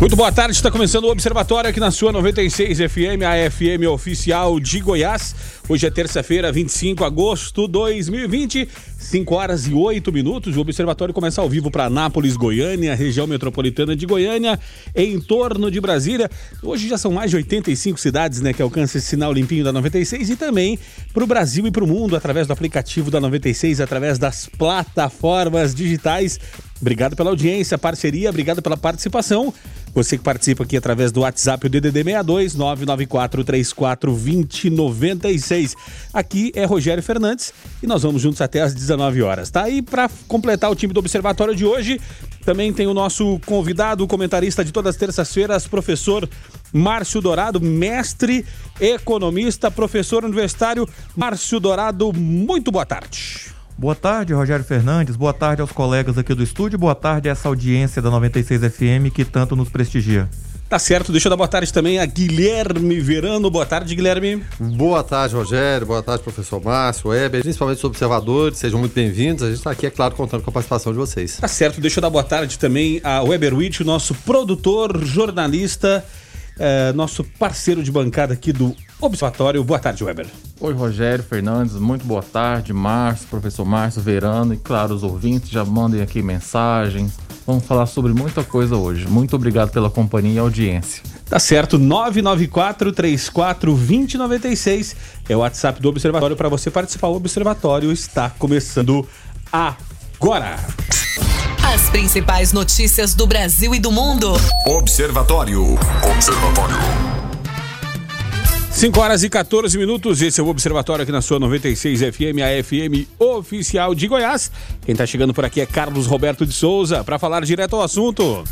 Muito boa tarde, está começando o Observatório aqui na sua 96 FM, a FM oficial de Goiás. Hoje é terça-feira, 25 de agosto de 2020, 5 horas e 8 minutos. O Observatório começa ao vivo para Anápolis, Goiânia, região metropolitana de Goiânia, em torno de Brasília. Hoje já são mais de 85 cidades né, que alcançam esse sinal limpinho da 96 e também para o Brasil e para o mundo através do aplicativo da 96, através das plataformas digitais. Obrigado pela audiência, parceria, obrigado pela participação. Você que participa aqui através do WhatsApp, o DDD 62 994 34 2096. Aqui é Rogério Fernandes e nós vamos juntos até às 19 horas. Tá aí para completar o time do Observatório de hoje. Também tem o nosso convidado, o comentarista de todas as terças-feiras, professor Márcio Dourado, mestre economista, professor universitário. Márcio Dourado, muito boa tarde. Boa tarde, Rogério Fernandes. Boa tarde aos colegas aqui do estúdio. Boa tarde a essa audiência da 96 FM que tanto nos prestigia. Tá certo, deixa eu dar boa tarde também a Guilherme Verano. Boa tarde, Guilherme. Boa tarde, Rogério. Boa tarde, professor Márcio, Weber, principalmente os observadores. Sejam muito bem-vindos. A gente está aqui, é claro, contando com a participação de vocês. Tá certo, deixa eu dar boa tarde também a Weber Witt, o nosso produtor, jornalista, eh, nosso parceiro de bancada aqui do Observatório. Boa tarde, Weber. Oi, Rogério Fernandes, muito boa tarde, Márcio, professor Márcio Verano e, claro, os ouvintes já mandem aqui mensagens. Vamos falar sobre muita coisa hoje. Muito obrigado pela companhia e audiência. Tá certo, 994 34 2096 é o WhatsApp do Observatório para você participar. O Observatório está começando agora. As principais notícias do Brasil e do mundo. Observatório. Observatório. 5 horas e 14 minutos, esse é o Observatório aqui na sua 96 FM, a FM oficial de Goiás. Quem tá chegando por aqui é Carlos Roberto de Souza, para falar direto ao assunto.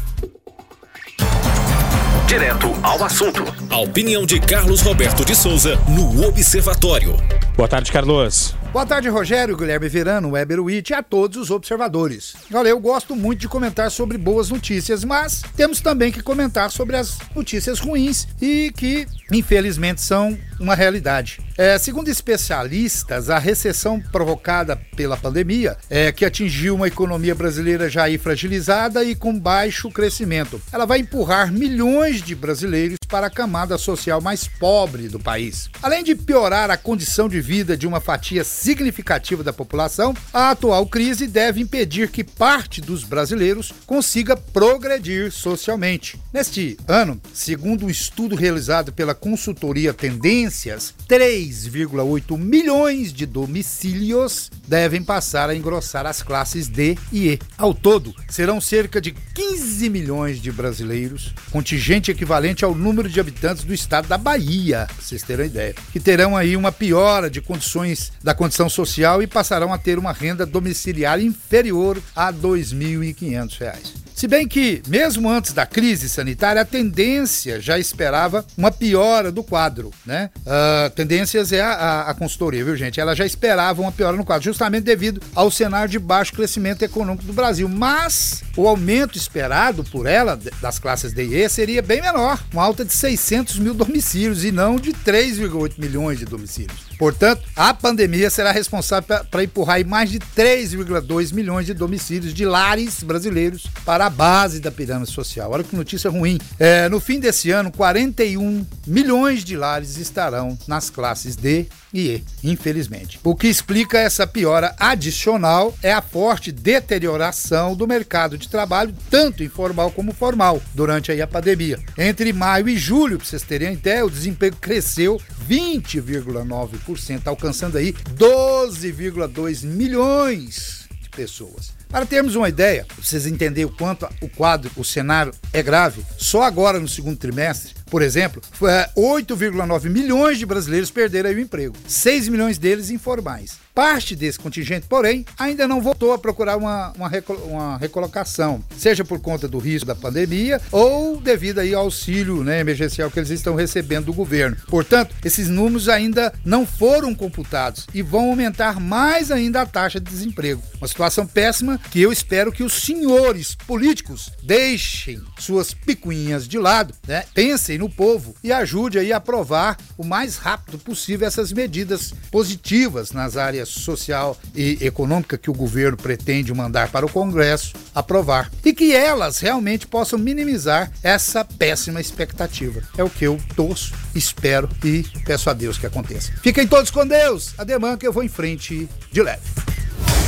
Direto ao assunto. A opinião de Carlos Roberto de Souza no Observatório. Boa tarde, Carlos. Boa tarde, Rogério, Guilherme Verano, Weber Witt e a todos os observadores. Olha, eu gosto muito de comentar sobre boas notícias, mas temos também que comentar sobre as notícias ruins e que, infelizmente, são uma realidade. É, segundo especialistas, a recessão provocada pela pandemia, é, que atingiu uma economia brasileira já fragilizada e com baixo crescimento, ela vai empurrar milhões de brasileiros para a camada social mais pobre do país. Além de piorar a condição de vida de uma fatia significativa da população, a atual crise deve impedir que parte dos brasileiros consiga progredir socialmente. Neste ano, segundo um estudo realizado pela consultoria Tendências, 3,8 milhões de domicílios devem passar a engrossar as classes D e E. Ao todo, serão cerca de 15 milhões de brasileiros, contingente equivalente ao número de habitantes do estado da Bahia, pra vocês terem ideia, que terão aí uma piora de condições da condição social e passarão a ter uma renda domiciliar inferior a R$ 2.500. Se bem que, mesmo antes da crise sanitária, a tendência já esperava uma piora do quadro, né? Uh, tendências é a, a, a, consultoria, viu, gente? Ela já esperava uma piora no quadro, justamente devido ao cenário de baixo crescimento econômico do Brasil. Mas o aumento esperado por ela, das classes D e E, seria bem menor, uma alta de 600 mil domicílios e não de 3,8 milhões de domicílios. Portanto, a pandemia será responsável para empurrar mais de 3,2 milhões de domicílios de lares brasileiros para a base da pirâmide social. Olha que notícia ruim. É, no fim desse ano, 41 milhões de lares estarão nas classes D e E, infelizmente. O que explica essa piora adicional é a forte deterioração do mercado de trabalho, tanto informal como formal, durante a pandemia. Entre maio e julho, para vocês terem ideia, o desemprego cresceu 20,9%, alcançando aí 12,2 milhões pessoas. Para termos uma ideia, pra vocês entenderem o quanto o quadro, o cenário é grave, só agora no segundo trimestre, Por exemplo, é, 8,9 milhões de brasileiros perderam o emprego, 6 milhões deles informais. Parte desse contingente, porém, ainda não voltou a procurar uma, uma, uma, recolocação, seja por conta do risco da pandemia ou devido aí ao auxílio né, emergencial que eles estão recebendo do governo. Portanto, esses números ainda não foram computados e vão aumentar mais ainda a taxa de desemprego. Uma situação péssima que eu espero que os senhores políticos deixem suas picuinhas de lado, né? pensem no povo e ajude aí a aprovar o mais rápido possível essas medidas positivas nas áreas social e econômica que o governo pretende mandar para o Congresso aprovar e que elas realmente possam minimizar essa péssima expectativa. É o que eu torço, espero e peço a Deus que aconteça. Fiquem todos com Deus. Ademã que eu vou em frente de leve.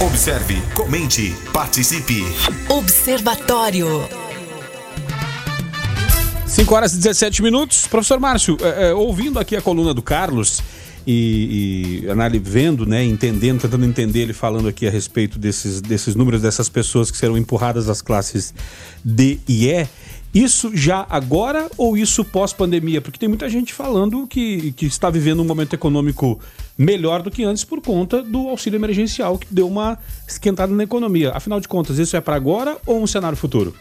Observe, comente, participe. Observatório. 5 horas e 17 minutos. Professor Márcio, é, é, ouvindo aqui a coluna do Carlos, e, e vendo, né, entendendo, tentando entender ele falando aqui a respeito desses, desses números dessas pessoas que serão empurradas às classes D e E. Isso já agora ou isso pós-pandemia? Porque tem muita gente falando que, que está vivendo um momento econômico melhor do que antes por conta do auxílio emergencial que deu uma esquentada na economia. Afinal de contas, isso é para agora ou um cenário futuro?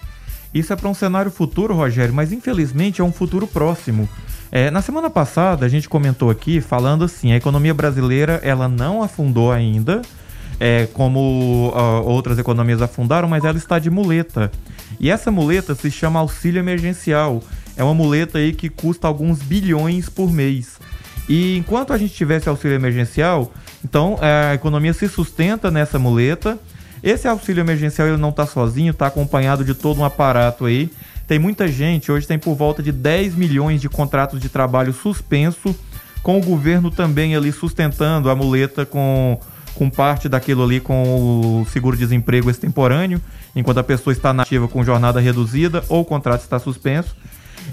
Isso é para um cenário futuro, Rogério, mas infelizmente é um futuro próximo. É, na semana passada a gente comentou aqui falando assim, a economia brasileira ela não afundou ainda, é, como uh, outras economias afundaram, mas ela está de muleta. E essa muleta se chama auxílio emergencial. É uma muleta aí que custa alguns bilhões por mês. E enquanto a gente tivesse auxílio emergencial, então é, a economia se sustenta nessa muleta. Esse auxílio emergencial ele não está sozinho, está acompanhado de todo um aparato aí tem muita gente, hoje tem por volta de 10 milhões de contratos de trabalho suspenso, com o governo também ali sustentando a muleta com, com parte daquilo ali com o seguro-desemprego extemporâneo, enquanto a pessoa está nativa com jornada reduzida ou o contrato está suspenso.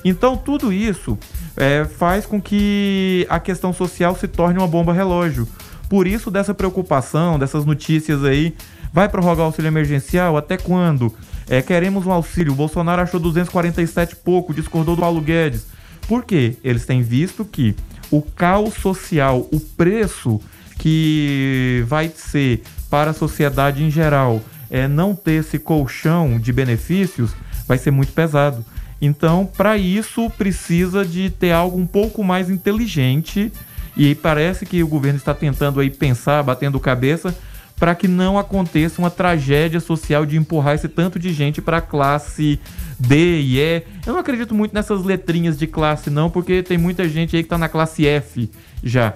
Então, tudo isso é, faz com que a questão social se torne uma bomba relógio. Por isso, dessa preocupação, dessas notícias aí, vai prorrogar o auxílio emergencial? Até quando? É, queremos um auxílio. O Bolsonaro achou 247 pouco, discordou do Paulo Guedes. Por quê? Eles têm visto que o caos social, o preço que vai ser para a sociedade em geral é não ter esse colchão de benefícios vai ser muito pesado. Então, para isso, precisa de ter algo um pouco mais inteligente. E parece que o governo está tentando aí pensar, batendo cabeça, para que não aconteça uma tragédia social de empurrar esse tanto de gente para classe D e E. Eu não acredito muito nessas letrinhas de classe não, porque tem muita gente aí que está na classe F já.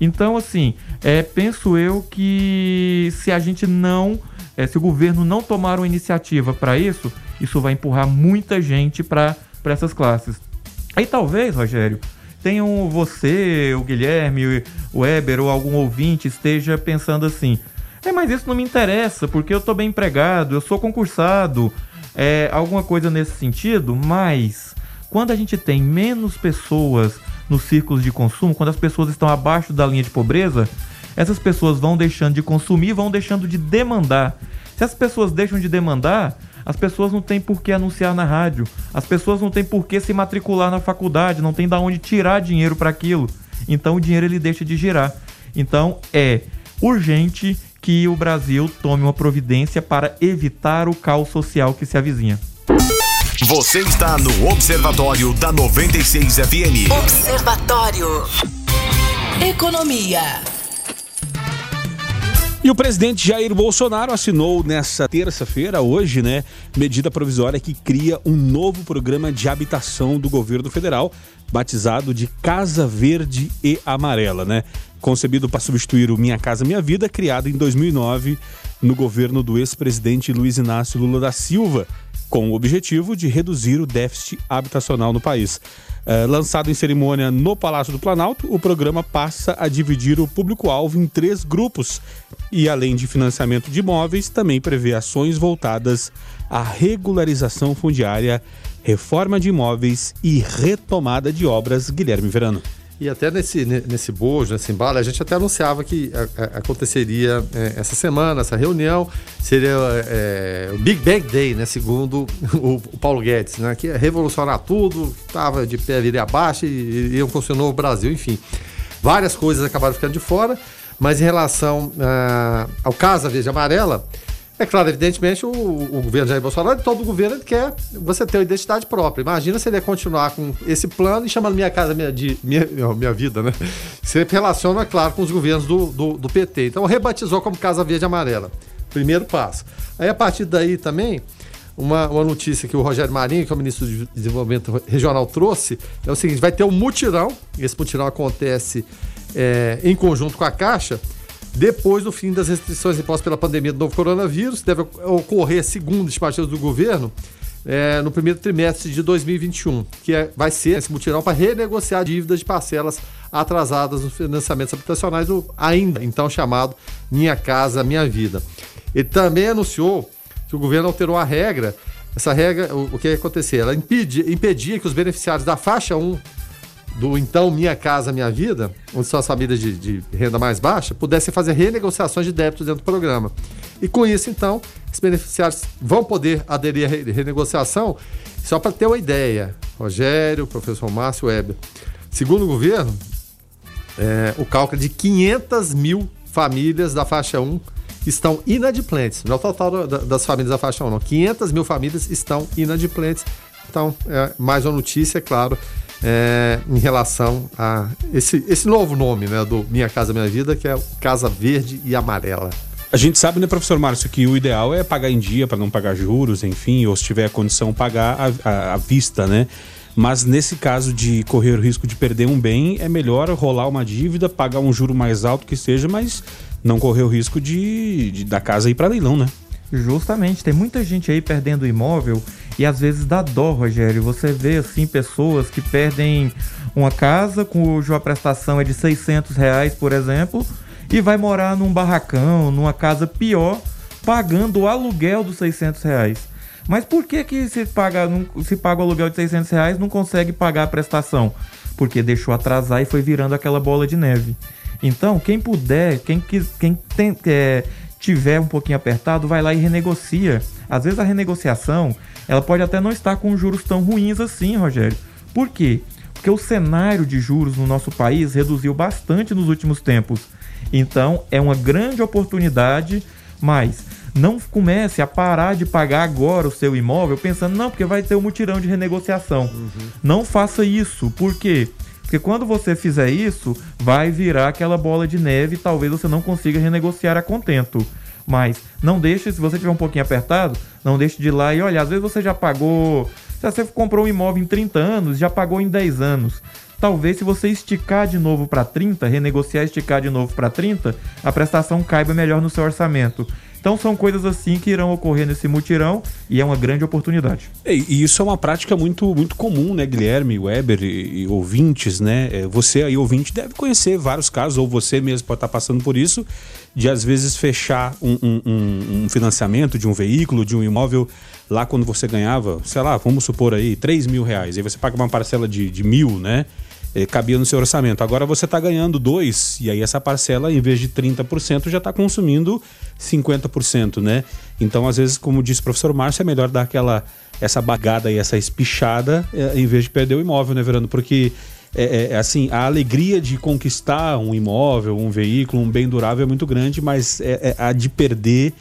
Então, assim, é, penso eu que se a gente não, é, se o governo não tomar uma iniciativa para isso, isso vai empurrar muita gente para essas classes. Aí talvez, Rogério, tenham você, o Guilherme, o Weber ou algum ouvinte esteja pensando assim: é, mas isso não me interessa, porque eu tô bem empregado, eu sou concursado, é, alguma coisa nesse sentido, mas quando a gente tem menos pessoas nos círculos de consumo, quando as pessoas estão abaixo da linha de pobreza, essas pessoas vão deixando de consumir, vão deixando de demandar. Se as pessoas deixam de demandar, as pessoas não têm por que anunciar na rádio, as pessoas não têm por que se matricular na faculdade, não tem da onde tirar dinheiro para aquilo. Então o dinheiro ele deixa de girar. Então é urgente que o Brasil tome uma providência para evitar o caos social que se avizinha. Você está no Observatório da 96 FM. Observatório. Economia. E o presidente Jair Bolsonaro assinou nessa terça-feira, hoje, né, medida provisória que cria um novo programa de habitação do governo federal, batizado de Casa Verde e Amarela, né? Concebido para substituir o Minha Casa Minha Vida, criado em 2009 no governo do ex-presidente Luiz Inácio Lula da Silva, com o objetivo de reduzir o déficit habitacional no país. É, lançado em cerimônia no Palácio do Planalto, o programa passa a dividir o público-alvo em três grupos e, além de financiamento de imóveis, também prevê ações voltadas à regularização fundiária, reforma de imóveis e retomada de obras. Guilherme Verano. E até nesse, nesse bojo, nesse embalo, a gente até anunciava que a, a, aconteceria é, essa semana, essa reunião, seria é, o Big Bang Day, né? Segundo o, o, Paulo Guedes, né? Que ia revolucionar tudo, estava de pé viria abaixo e, iam construir o Brasil, enfim. Várias coisas acabaram ficando de fora, mas em relação uh, ao caso da Verde Amarela, é claro, evidentemente, o, o governo Jair Bolsonaro, todo o governo, quer você ter uma identidade própria. Imagina se ele continuar com esse plano e chamando Minha Casa Minha, de, minha, minha Vida, né? Se relaciona, é claro, com os governos do, do, do PT. Então, rebatizou como Casa Verde Amarela. Primeiro passo. Aí, a partir daí também, uma, uma notícia que o Rogério Marinho, que é o ministro de Desenvolvimento Regional, trouxe, é o seguinte: vai ter um mutirão, esse mutirão acontece é, em conjunto com a Caixa depois do fim das restrições impostas pela pandemia do novo coronavírus, deve ocorrer, segundo estimativas do governo, é, no primeiro trimestre de 2021, que é, vai ser esse mutirão para renegociar dívidas de parcelas atrasadas nos financiamentos habitacionais, do ainda então chamado Minha Casa Minha Vida. Ele também anunciou que o governo alterou a regra. Essa regra, o, o que ia acontecer? Ela impedia, impedia que os beneficiários da faixa 1 do então Minha Casa Minha Vida, onde são as famílias de, de, renda mais baixa, pudessem fazer renegociações de débitos dentro do programa. E com isso, então, os beneficiários vão poder aderir à renegociação. Só para ter uma ideia, Rogério, professor Márcio Weber, segundo o governo, é, o cálculo é de 500 mil famílias da faixa 1 estão inadimplentes. Não é o total das famílias da faixa 1, não. 500 mil famílias estão inadimplentes. Então, é mais uma notícia, é claro, é, em relação a esse, esse novo nome né, do Minha Casa Minha Vida, que é Casa Verde e Amarela. A gente sabe, né, professor Márcio, que o ideal é pagar em dia para não pagar juros, enfim, ou se tiver a condição, pagar à vista, né? Mas nesse caso de correr o risco de perder um bem, é melhor rolar uma dívida, pagar um juro mais alto que seja, mas não correr o risco de, de da casa ir para leilão, né? Justamente, tem muita gente aí perdendo imóvel e às vezes dá dó, Rogério. Você vê assim pessoas que perdem uma casa cuja prestação é de 600 reais, por exemplo, e vai morar num barracão, numa casa pior, pagando o aluguel dos 600 reais. Mas por que que se paga, se paga o aluguel de 600 reais não consegue pagar a prestação? Porque deixou atrasar e foi virando aquela bola de neve. Então, quem puder, quem, quem tem, é, tiver um pouquinho apertado, vai lá e renegocia. Às vezes a renegociação, ela pode até não estar com juros tão ruins assim, Rogério. Por quê? Porque o cenário de juros no nosso país reduziu bastante nos últimos tempos. Então, é uma grande oportunidade, mas não comece a parar de pagar agora o seu imóvel pensando, não, porque vai ter um mutirão de renegociação. Uhum. Não faça isso. Por quê? Porque quando você fizer isso, vai virar aquela bola de neve e talvez você não consiga renegociar a contento. Mas não deixe, se você tiver um pouquinho apertado, não deixe de ir lá e olha, às vezes você já pagou. Se você comprou um imóvel em 30 anos, já pagou em 10 anos. Talvez se você esticar de novo para 30, renegociar esticar de novo para 30, a prestação caiba melhor no seu orçamento. Então são coisas assim que irão ocorrer nesse mutirão e é uma grande oportunidade. E isso é uma prática muito, muito comum, né, Guilherme, Weber e, e ouvintes, né? É, você aí, ouvinte, deve conhecer vários casos, ou você mesmo pode estar passando por isso, de às vezes fechar um, um, um financiamento de um veículo, de um imóvel, lá quando você ganhava, sei lá, vamos supor aí, 3 mil reais. Aí você paga uma parcela de, de mil, né? Eh, cabia no seu orçamento. Agora você está ganhando dois e aí essa parcela, em vez de 30%, já está consumindo 50%, né? Então, às vezes, como disse o professor Márcio, é melhor dar aquela essa bagada e essa espichada eh, em vez de perder o imóvel, né, Verano? Porque é, é, é, assim, a alegria de conquistar um imóvel, um veículo, um bem durável é muito grande, mas é, é a de perder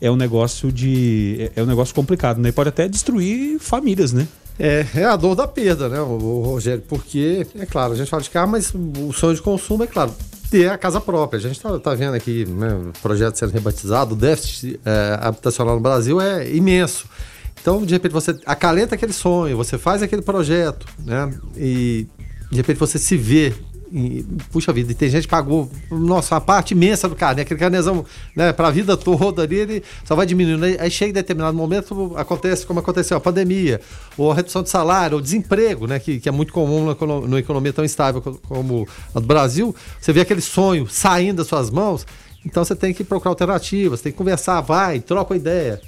é um negócio de é, é um negócio complicado, né? Pode até destruir famílias, né? É, é a dor da perda, né, o, Rogério? Porque, é claro, a gente fala de carro, mas o sonho de consumo é claro ter a casa própria. A gente está tá vendo aqui né, projeto sendo rebatizado, o déficit é, habitacional no Brasil é imenso. Então, de repente, você acalenta aquele sonho, você faz aquele projeto, né? E de repente você se vê e, puxa vida, e tem gente que pagou, nossa, uma parte imensa do carro, né? Aquele carnezão, né, pra vida toda ali, ele só vai diminuindo. Aí chega em determinado momento, acontece como aconteceu a pandemia, ou a redução de salário, ou desemprego, né? Que, que é muito comum numa economia tão instável como a do Brasil. Você vê aquele sonho saindo das suas mãos, então você tem que procurar alternativas, tem que conversar, vai, troca a ideia.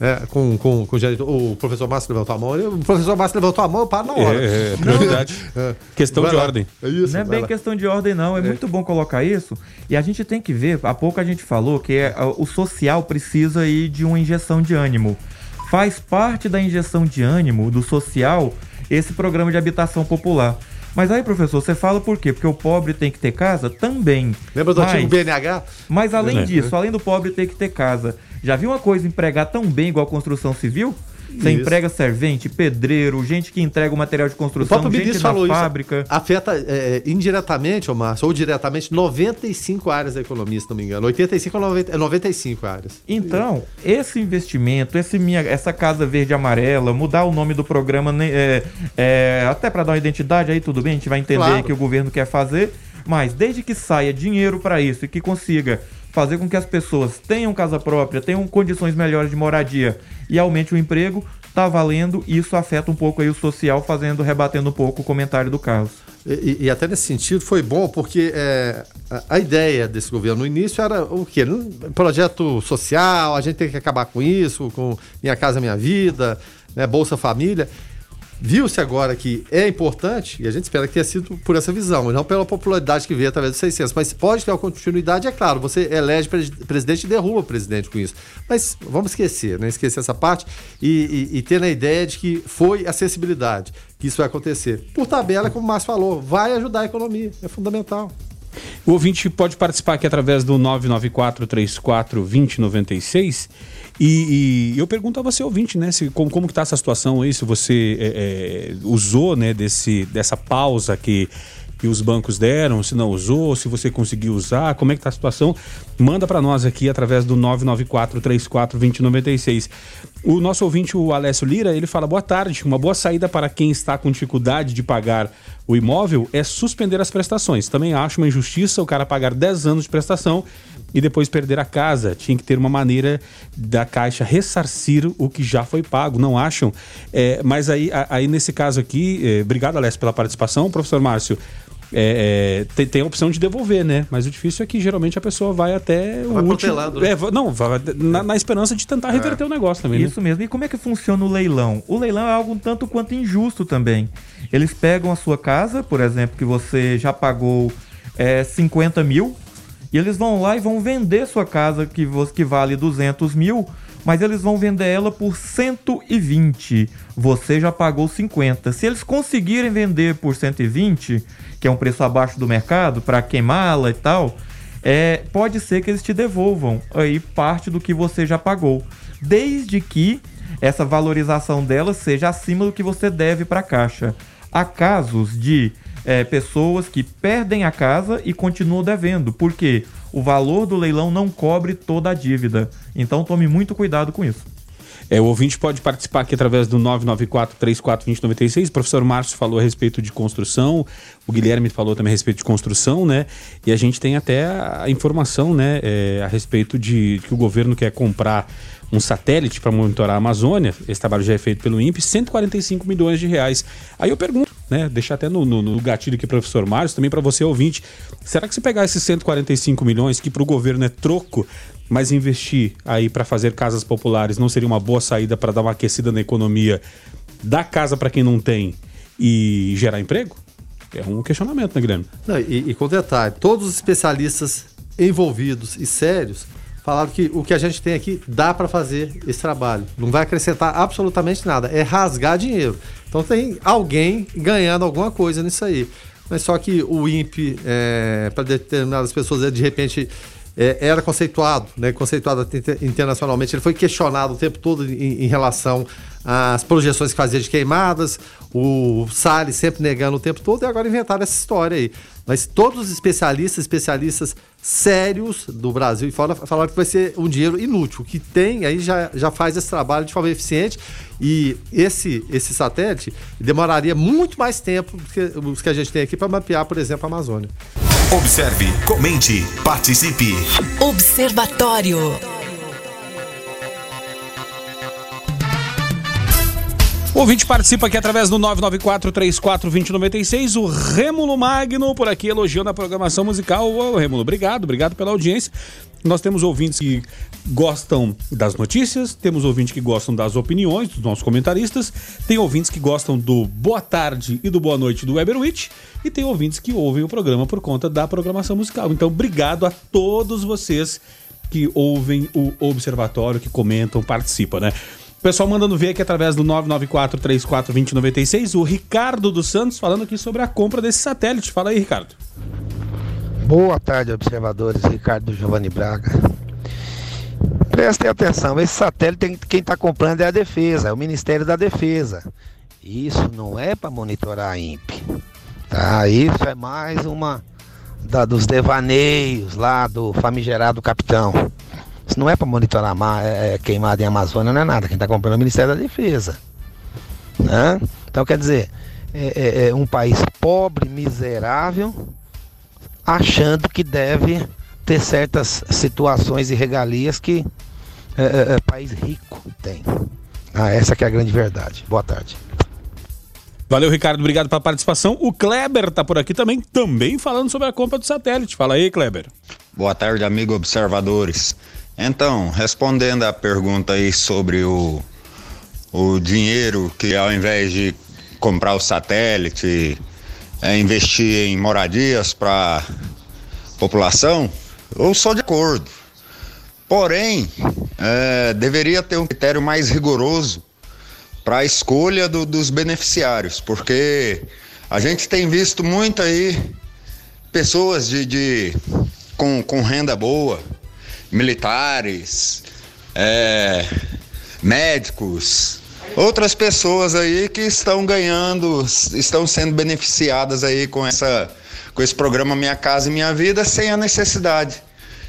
É, com, com, com o, diretor, o professor Márcio levantou a mão. ele- O professor Márcio levantou a mão, eu paro na hora. É, é, prioridade. É. Questão Vai de lá. ordem. É isso, Não é bem lá. questão de ordem, não. É, muito bom colocar isso. E a gente tem que ver, há pouco a gente falou que é, a- o social precisa aí de uma injeção de ânimo. Faz parte da injeção de ânimo do social esse programa de habitação popular. Mas aí, professor, você fala por quê? Porque o pobre tem que ter casa? Também. Lembra do Mas- antigo BNH? Mas além É. disso, além do pobre ter que ter casa, já viu uma coisa empregar tão bem igual a construção civil? Você Isso. emprega servente, pedreiro, gente que entrega o material de O construção, próprio gente da falou fábrica. isso. Afeta é, indiretamente, ô Márcio, ou diretamente, 95 áreas da economia, se não me engano. 85 ou 90, é 95 áreas. Então, esse investimento, esse minha, essa casa verde e amarela, mudar o nome do programa, né, é, é, até para dar uma identidade aí, tudo bem, a gente vai entender Claro. que o governo quer fazer, mas desde que saia dinheiro para isso e que consiga fazer com que as pessoas tenham casa própria, tenham condições melhores de moradia e aumente o emprego, tá valendo e isso afeta um pouco aí o social, fazendo, rebatendo um pouco o comentário do Carlos. E, e até nesse sentido foi bom, porque é, a, a ideia desse governo no início era o quê? Um projeto social, a gente tem que acabar com isso, com Minha Casa Minha Vida, né, Bolsa Família. Viu-se agora que é importante, e a gente espera que tenha sido por essa visão, não pela popularidade que veio através dos 600. Mas pode ter uma continuidade, é claro, você elege pres- presidente e derruba o presidente com isso. Mas vamos esquecer, né? esquecer essa parte e, e, e ter na ideia de que foi acessibilidade, que isso vai acontecer. Por tabela, como o Márcio falou, vai ajudar a economia, é fundamental. O ouvinte pode participar aqui através do 994-34-2096. E, e eu pergunto a você, ouvinte, né? Se, como, como que tá essa situação aí? Se você é, é, usou, né, desse, dessa pausa que, que os bancos deram, se não usou, se você conseguiu usar, como é que tá a situação? Manda para nós aqui através do 994-34-2096. O nosso ouvinte, o Alessio Lira, ele fala: boa tarde. Uma boa saída para quem está com dificuldade de pagar o imóvel é suspender as prestações. Também acho uma injustiça o cara pagar 10 anos de prestação e depois perder a casa. Tinha que ter uma maneira da Caixa ressarcir o que já foi pago, não acham? É, mas aí, aí, nesse caso aqui, é, obrigado, Alessio, pela participação. Professor Márcio, é, é, tem, tem a opção de devolver, né? Mas o difícil é que geralmente a pessoa vai até o Vai último. né? É, não, vai na, na esperança de tentar reverter o negócio também, né? Isso mesmo. E como é que funciona o leilão? O leilão é algo um tanto quanto injusto também. Eles pegam a sua casa, por exemplo, que você já pagou é, 50 mil, e eles vão lá e vão vender sua casa que, que vale 200 mil, mas eles vão vender ela por 120. Você já pagou 50. Se eles conseguirem vender por 120, que é um preço abaixo do mercado, para queimá-la e tal, é, pode ser que eles te devolvam aí parte do que você já pagou, desde que essa valorização dela seja acima do que você deve para a caixa. Há casos de é, pessoas que perdem a casa e continuam devendo, porque o valor do leilão não cobre toda a dívida. Então tome muito cuidado com isso. É, o ouvinte pode participar aqui através do 994-34-2096. O professor Márcio falou a respeito de construção, o Guilherme falou também a respeito de construção, né? E a gente tem até a informação, né, é, a respeito de que o governo quer comprar um satélite para monitorar a Amazônia. Esse trabalho já é feito pelo INPE, 145 milhões de reais. Aí eu pergunto, né, deixar até no, no, no gatilho aqui, professor Márcio, também para você ouvinte, será que se pegar esses 145 milhões, que para o governo é troco, mas investir aí para fazer casas populares não seria uma boa saída para dar uma aquecida na economia, dar casa para quem não tem e gerar emprego? É um questionamento, né, Guilherme? Não, e, e com detalhe, todos os especialistas envolvidos e sérios falaram que o que a gente tem aqui dá para fazer esse trabalho. Não vai acrescentar absolutamente nada. É rasgar dinheiro. Então tem alguém ganhando alguma coisa nisso aí. Mas só que o INPE, é, para determinadas pessoas, é, de repente é, era conceituado, né, conceituado inter- internacionalmente. Ele foi questionado o tempo todo em, em relação às projeções que fazia de queimadas, o Salles sempre negando o tempo todo, e agora inventaram essa história aí. Mas todos os especialistas, especialistas sérios do Brasil e fora, falaram que vai ser um dinheiro inútil. O que tem aí já, já faz esse trabalho de forma eficiente. E esse, esse satélite demoraria muito mais tempo do que os que a gente tem aqui para mapear, por exemplo, a Amazônia. Observe, comente, participe. Observatório. O ouvinte participa aqui através do 994-34-2096. O Rêmulo Magno por aqui elogiando a programação musical. Ô, Rêmulo, obrigado, obrigado pela audiência. Nós temos ouvintes que gostam das notícias, temos ouvintes que gostam das opiniões dos nossos comentaristas, tem ouvintes que gostam do boa tarde e do boa noite do Weberwitch e tem ouvintes que ouvem o programa por conta da programação musical. Então, obrigado a todos vocês que ouvem o Observatório, que comentam, participam, né? O pessoal mandando ver aqui através do 994-34-2096, o Ricardo dos Santos falando aqui sobre a compra desse satélite. Fala aí, Ricardo. Boa tarde, observadores. Ricardo Giovanni Braga. Prestem atenção, esse satélite quem está comprando é a defesa, é o Ministério da Defesa. Isso não é para monitorar a INPE. Tá? Isso é mais uma da, dos devaneios lá do famigerado capitão. Isso não é para monitorar mar, é, é, queimada em Amazônia, não é nada. Quem está comprando é o Ministério da Defesa. Né? Então, quer dizer, é, é, é um país pobre, miserável, achando que deve ter certas situações e regalias que é, é, é, país rico tem. Ah, essa que é a grande verdade. Boa tarde. Valeu, Ricardo. Obrigado pela participação. O Kleber tá por aqui também, também falando sobre a compra do satélite. Fala aí, Kleber. Boa tarde, amigo observadores. Então, respondendo à pergunta aí sobre o, o dinheiro que ao invés de comprar o satélite, é investir em moradias para população, eu sou de acordo. Porém, é, deveria ter um critério mais rigoroso para a escolha do, dos beneficiários, porque a gente tem visto muito aí pessoas de, de com, com renda boa, militares, é, médicos, outras pessoas aí que estão ganhando, estão sendo beneficiadas aí com essa com esse programa Minha Casa e Minha Vida sem a necessidade,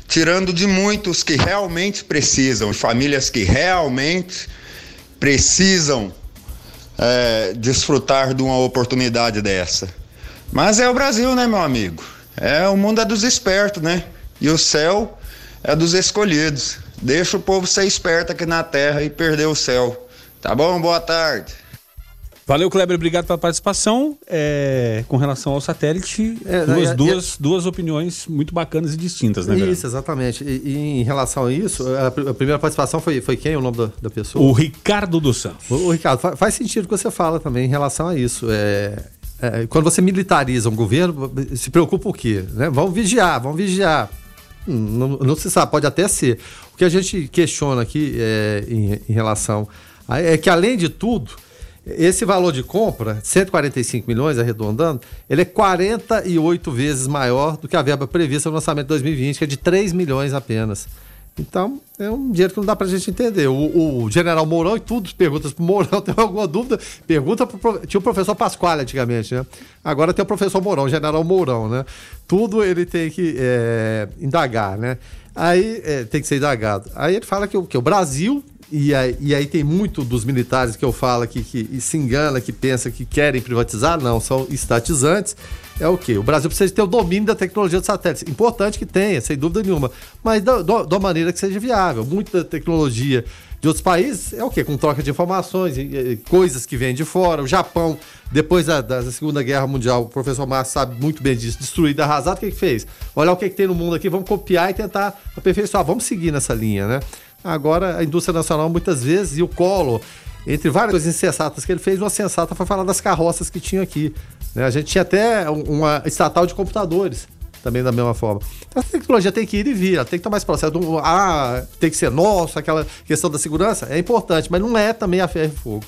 tirando de muitos que realmente precisam, famílias que realmente precisam é, desfrutar de uma oportunidade dessa. Mas é o Brasil, né, meu amigo? É o mundo é dos espertos, né? E o céu é dos escolhidos. Deixa o povo ser esperto aqui na terra e perder o céu. Tá bom? Boa tarde. Valeu, Kleber, obrigado pela participação. É, com relação ao satélite, é, duas, é, duas, duas opiniões muito bacanas e distintas, né? Isso, exatamente. E, e, em relação a isso, a, a, primeira participação foi, foi quem o nome da, da pessoa? O Ricardo dos Santos. O, o Ricardo, faz, faz, sentido o que você fala também em relação a isso. É, é, quando você militariza um governo, se preocupa o quê? Né? Vamos vigiar, vamos vigiar. Não, não, se sabe, pode até ser. O que a gente questiona aqui é, em, em, relação a, é que, além de tudo, esse valor de compra, 145 milhões, arredondando, ele é 48 vezes maior do que a verba prevista no lançamento de 2020, que é de 3 milhões apenas. Então, é um dinheiro que não dá pra gente entender. O, o general Mourão, e tudo, perguntas pro Mourão, tem alguma dúvida? Pergunta pro. Tinha o professor Pasquale antigamente, né? Agora tem o professor Mourão, general Mourão, né? Tudo ele tem que é, indagar, né? Aí é, tem que ser indagado. Aí ele fala que, que o Brasil e aí, e aí, tem muito dos militares que eu falo que, que se engana, que pensa que querem privatizar, não, são estatizantes. É o quê? O Brasil precisa ter o domínio da tecnologia de satélites. Importante que tenha, sem dúvida nenhuma, mas da, maneira que seja viável. Muita tecnologia de outros países é o quê? Com troca de informações, coisas que vêm de fora. O Japão, depois da, da Segunda Guerra Mundial, o professor Márcio sabe muito bem disso, destruído, arrasado, o que, que fez? Olhar o que, que tem no mundo aqui, vamos copiar e tentar aperfeiçoar, vamos seguir nessa linha, né? Agora, a indústria nacional, muitas vezes, e o Colo, entre várias coisas insensatas que ele fez, uma sensata foi falar das carroças que tinha aqui. Né? A gente tinha até uma estatal de computadores, também da mesma forma. A tecnologia tem que ir e vir, ela tem que tomar esse processo. Do, ah, tem que ser nosso, aquela questão da segurança, é importante, mas não é também a ferro e fogo.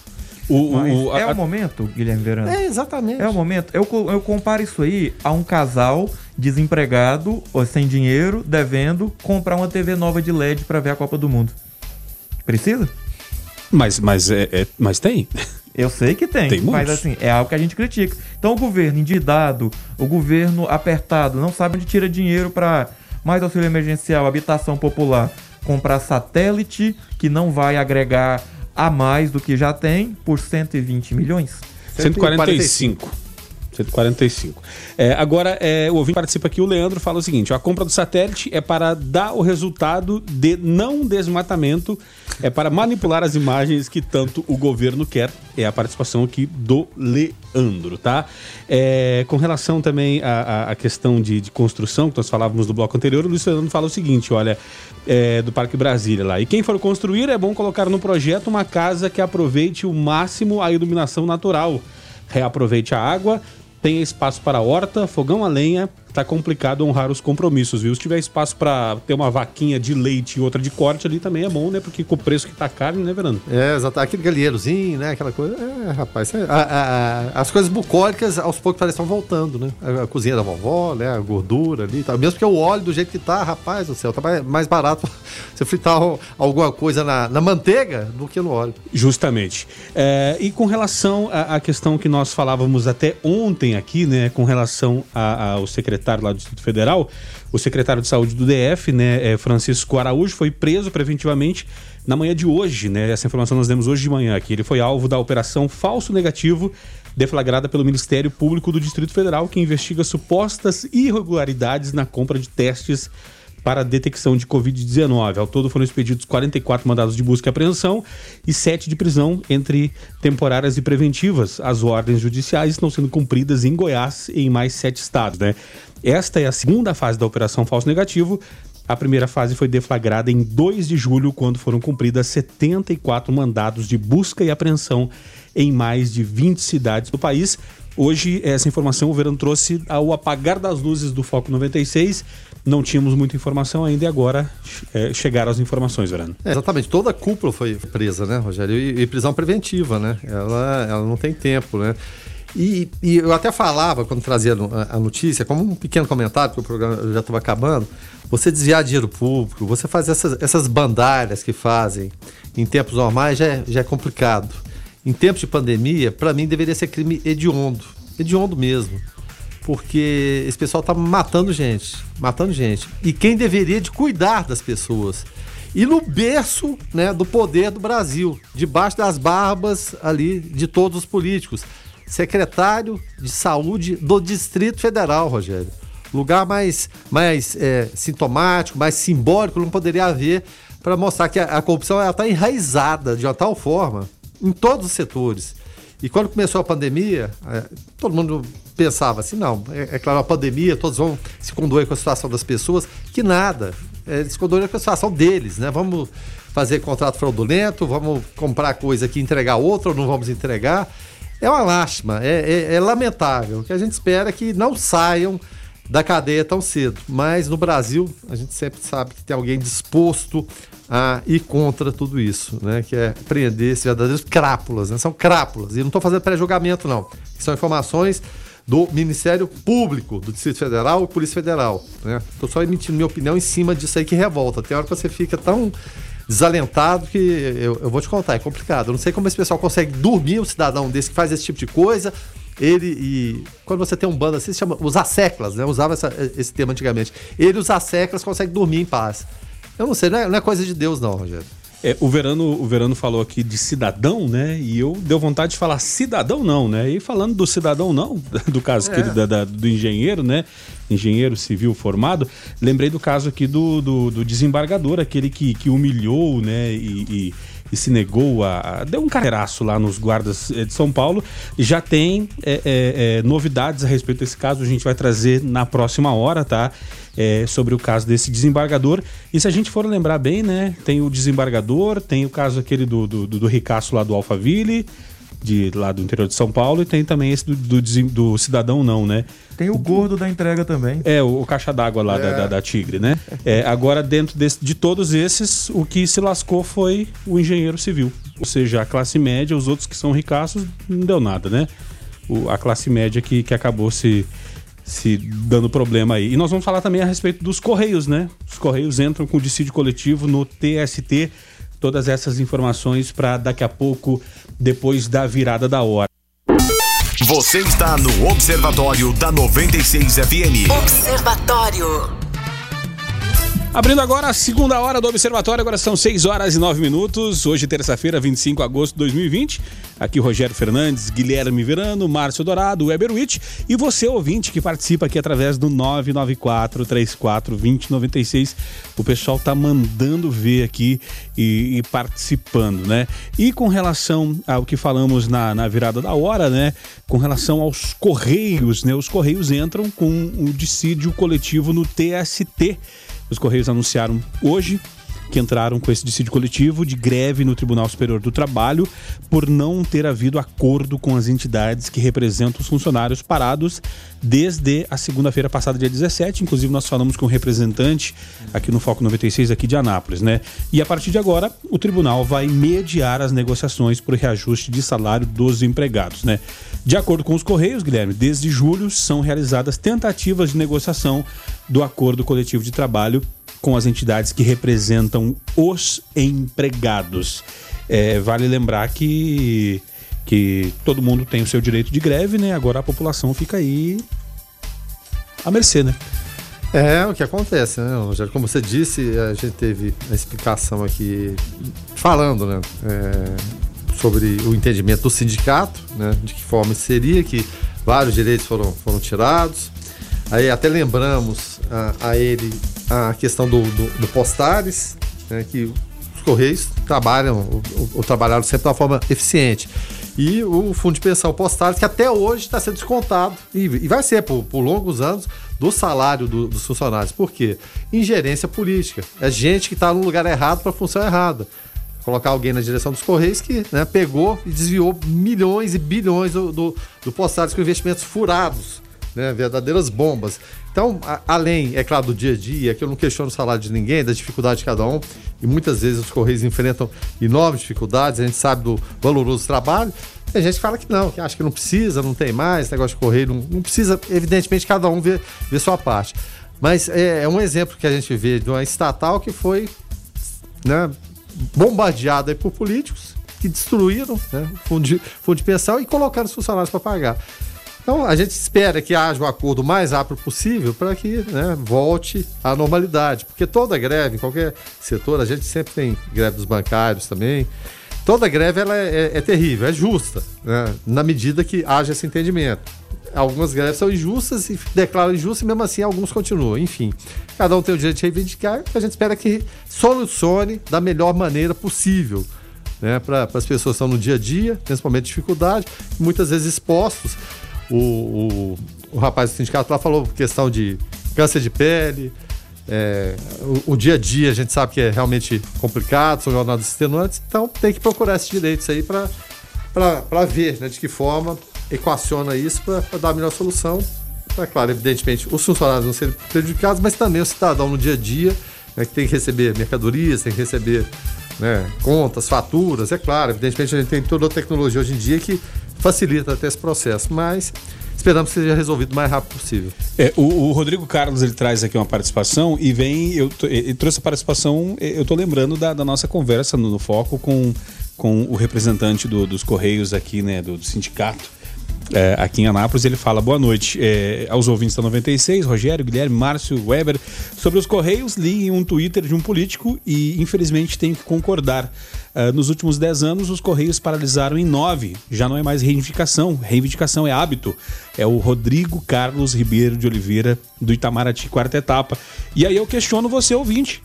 O, o, o, é a, o momento, Guilherme Verano. É, exatamente. É o momento. Eu, eu comparo isso aí a um casal desempregado ou sem dinheiro, devendo, comprar uma TV nova de LED para ver a Copa do Mundo. Precisa? Mas, mas, é, é, mas tem. Eu sei que tem, tem mas assim, é algo que a gente critica. Então o governo endividado, o governo apertado, não sabe onde tira dinheiro para mais auxílio emergencial, habitação popular, comprar satélite que não vai agregar a mais do que já tem por 120 milhões? 145. 145. É, agora, é, o ouvinte participa aqui, o Leandro fala o seguinte: a compra do satélite é para dar o resultado de não desmatamento, é para manipular as imagens que tanto o governo quer. É a participação aqui do Leandro, tá? É, com relação também à, à questão de, de, construção, que nós falávamos no bloco anterior, o Luiz Fernando fala o seguinte: olha, é, do Parque Brasília lá. E quem for construir, é bom colocar no projeto uma casa que aproveite o máximo a iluminação natural reaproveite a água, tenha espaço para horta, fogão a lenha, tá complicado honrar os compromissos, viu? Se tiver espaço para ter uma vaquinha de leite e outra de corte ali também é bom, né? Porque com o preço que tá carne, né, Verano? É, exato. Aquele galinheirozinho, né? Aquela coisa. É, rapaz, é, a, a, as coisas bucólicas aos poucos parecem estão voltando, né? A, a, cozinha da vovó, né? A gordura ali, tá? mesmo que o óleo do jeito que tá, rapaz do céu, tá mais, mais barato você fritar alguma coisa na, na, manteiga do que no óleo. Justamente. É, e com relação à questão que nós falávamos até ontem aqui, né? Com relação ao secretário secretário lá do Distrito Federal, o secretário de Saúde do DF, né, é, Francisco Araújo, foi preso preventivamente na manhã de hoje, né? Essa informação nós demos hoje de manhã aqui. Ele foi alvo da operação Falso Negativo, deflagrada pelo Ministério Público do Distrito Federal, que investiga supostas irregularidades na compra de testes para a detecção de Covid-19. Ao todo foram expedidos 44 mandados de busca e apreensão e 7 de prisão entre temporárias e preventivas. As ordens judiciais estão sendo cumpridas em Goiás e em mais sete estados. Né? Esta é a segunda fase da Operação Falso Negativo. A primeira fase foi deflagrada em 2 de julho, quando foram cumpridas 74 mandados de busca e apreensão em mais de 20 cidades do país. Hoje, essa informação o Verão trouxe ao apagar das luzes do Foco 96 não tínhamos muita informação ainda e agora é, chegaram as informações, Verano. É, exatamente, toda a cúpula foi presa, né, Rogério? E, e, prisão preventiva, né? Ela, ela não tem tempo, né? E, e eu até falava, quando trazia a, notícia, como um pequeno comentário, porque o programa já estava acabando, você desviar dinheiro público, você fazer essas, essas que fazem em tempos normais já é, já é complicado. Em tempos de pandemia, para mim deveria ser crime hediondo, hediondo mesmo porque esse pessoal tá matando gente, matando gente. E quem deveria de cuidar das pessoas? E no berço, né, do poder do Brasil, debaixo das barbas ali de todos os políticos, secretário de saúde do Distrito Federal, Rogério. Lugar mais, mais é, sintomático, mais simbólico não poderia haver para mostrar que a, a corrupção está enraizada de uma tal forma em todos os setores. E quando começou a pandemia, é, todo mundo pensava assim, não, é, é, claro, a pandemia, todos vão se condoer com a situação das pessoas, que nada, é, se condoer com a situação deles, né? Vamos fazer contrato fraudulento, vamos comprar coisa aqui, entregar outra ou não vamos entregar. É uma lástima, é, é, é lamentável. O que a gente espera é que não saiam da cadeia tão cedo. Mas no Brasil, a gente sempre sabe que tem alguém disposto a ir contra tudo isso, né? Que é prender esses verdadeiros crápulas, né? São crápulas. E não estou fazendo pré-julgamento, não. São informações do Ministério Público do Distrito Federal e Polícia Federal. Né? Estou só emitindo minha opinião em cima disso aí que revolta. Tem hora que você fica tão desalentado que eu, eu vou te contar, é complicado. Eu não sei como esse pessoal consegue dormir, um cidadão desse que faz esse tipo de coisa. Ele e. Quando você tem um bando assim, se chama. Os asseclas, né? Usava essa, esse termo antigamente. Ele e os asseclas conseguem dormir em paz. Eu não sei, não é, não é coisa de Deus, não, Rogério. É, o, Verano, o Verano falou aqui de cidadão, né? E eu deu vontade de falar cidadão não, né? E falando do cidadão não, do caso é. da, da, do engenheiro, né? Engenheiro civil formado, lembrei do caso aqui do, do, do desembargador, aquele que, que humilhou, né? E, e, e se negou a, a, Deu um carreiraço lá nos guardas eh, de São Paulo. Já tem é, é, é, novidades a respeito desse caso, a gente vai trazer na próxima hora, tá? É, sobre o caso desse desembargador. E se a gente for lembrar bem, né, tem o desembargador, tem o caso aquele do, do, do Ricaço lá do Alphaville, de lá do interior de São Paulo, e tem também esse do, do, do cidadão não, né? Tem o gordo da entrega também. É, o, o caixa d'água lá é. da, da, da, Tigre, né? É, agora, dentro desse, de todos esses, o que se lascou foi o engenheiro civil. Ou seja, a classe média, os outros que são ricaços, não deu nada, né? O, a classe média que, que acabou se, se dando problema aí. E nós vamos falar também a respeito dos Correios, né? Os Correios entram com dissídio coletivo no TST. Todas essas informações para daqui a pouco, depois da virada da hora. Você está no Observatório da 96 FM. Observatório. Abrindo agora a segunda hora do Observatório, agora são 6 horas e 9 minutos. Hoje, terça-feira, 25 de agosto de 2020. Aqui Rogério Fernandes, Guilherme Verano, Márcio Dourado, Weber Witt e você, ouvinte, que participa aqui através do 994 34 2096. O pessoal tá mandando ver aqui e, e participando, né? E com relação ao que falamos na, na virada da hora, né? Com relação aos Correios, né? Os Correios entram com o dissídio coletivo no TST. Os Correios anunciaram hoje que entraram com esse dissídio coletivo de greve no Tribunal Superior do Trabalho por não ter havido acordo com as entidades que representam os funcionários parados desde a segunda-feira passada, dia 17. Inclusive, nós falamos com um representante aqui no Foco 96, aqui de Anápolis, né? E a partir de agora, o tribunal vai mediar as negociações por reajuste de salário dos empregados, né? De acordo com os Correios, Guilherme, desde julho são realizadas tentativas de negociação do acordo coletivo de trabalho com as entidades que representam os empregados. É, vale lembrar que, que todo mundo tem o seu direito de greve, né? Agora a população fica aí à mercê, né? É o que acontece, né, Rogério? Como você disse, a gente teve a explicação aqui falando, né? É, sobre o entendimento do sindicato, né? De que forma seria, que vários direitos foram, foram tirados. Aí até lembramos a, a ele a questão do, do, do Postares, né, que os Correios trabalham, ou, trabalharam sempre de uma forma eficiente. E o Fundo de Pensão Postares, que até hoje está sendo descontado, e, e vai ser por, por, longos anos, do salário do, dos funcionários. Por quê? Ingerência política. É gente que está no lugar errado para a função errada colocar alguém na direção dos Correios que né, pegou e desviou milhões e bilhões do, do, do Postares com investimentos furados, né, verdadeiras bombas. Então, a, além, é claro, do dia a dia, que eu não questiono o salário de ninguém, da dificuldade de cada um, e muitas vezes os Correios enfrentam enormes dificuldades, a gente sabe do valoroso trabalho. Tem gente que fala que não, que acha que não precisa, não tem mais, negócio de correio, não, não precisa, evidentemente, cada um vê, vê sua parte. Mas é, é, um exemplo que a gente vê de uma estatal que foi né, bombardeada por políticos que destruíram né, o fundo de, fundo de pensão e colocaram os funcionários para pagar. Então a gente espera que haja um acordo o mais rápido possível para que né, volte à normalidade. Porque toda greve, em qualquer setor, a gente sempre tem greve dos bancários também. Toda greve ela é, é, é terrível, é justa, né, na medida que haja esse entendimento. Algumas greves são injustas e declaram injustas e mesmo assim alguns continuam. Enfim, cada um tem o direito de reivindicar a gente espera que solucione da melhor maneira possível. Né, para as pessoas que estão no dia a dia, principalmente dificuldade, muitas vezes expostos o, o, o rapaz do sindicato lá falou questão de câncer de pele. É, o, o, dia a dia a gente sabe que é realmente complicado, são jornadas extenuantes, então tem que procurar esses direitos aí para ver né, de que forma equaciona isso para dar a melhor solução. É claro, evidentemente, os funcionários não serem prejudicados, mas também o cidadão no dia a dia, né, que tem que receber mercadorias, tem que receber né, contas, faturas, é claro, evidentemente a gente tem toda a tecnologia hoje em dia que facilita até esse processo, mas esperamos que seja resolvido o mais rápido possível. É, o, o, Rodrigo Carlos ele traz aqui uma participação e vem, eu ele trouxe a participação, eu estou lembrando da, da, nossa conversa no, no, Foco com, com o representante do, dos Correios aqui, né, do, do sindicato é, aqui em Anápolis. Ele fala boa noite é, aos ouvintes da 96, Rogério, Guilherme, Márcio, Weber. Sobre os Correios, li em um Twitter de um político e infelizmente tenho que concordar. Uh, nos últimos 10 anos, os Correios paralisaram em 9. Já não é mais reivindicação. Reivindicação é hábito. É o Rodrigo Carlos Ribeiro de Oliveira, do Itamaraty, quarta etapa. E aí eu questiono você, ouvinte.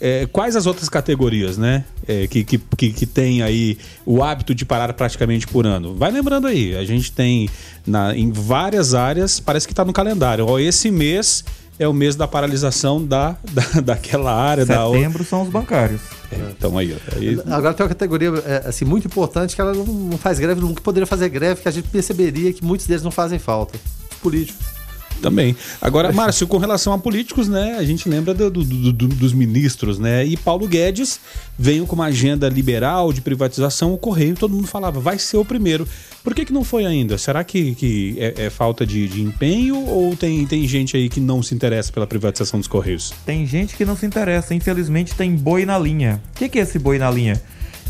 É, quais as outras categorias, né? É, que, que, que, que, tem aí o hábito de parar praticamente por ano? Vai lembrando aí, a gente tem na, em várias áreas, parece que está no calendário. Ó, esse mês é o mês da paralisação da, da, daquela área. Setembro da... são os bancários. É, então aí, aí, Agora tem uma categoria é, assim, muito importante que ela não, não faz greve, nunca poderia fazer greve, que a gente perceberia que muitos deles não fazem falta. Os políticos. Também. Agora, Márcio, com relação a políticos, né? A gente lembra do, do, do, dos ministros, né? E Paulo Guedes veio com uma agenda liberal de privatização. O Correio, todo mundo falava, vai ser o primeiro. Por que, que não foi ainda? Será que, que é, é falta de, de, empenho ou tem, tem gente aí que não se interessa pela privatização dos Correios? Tem gente que não se interessa. Infelizmente, tem boi na linha. O que, que é esse boi na linha?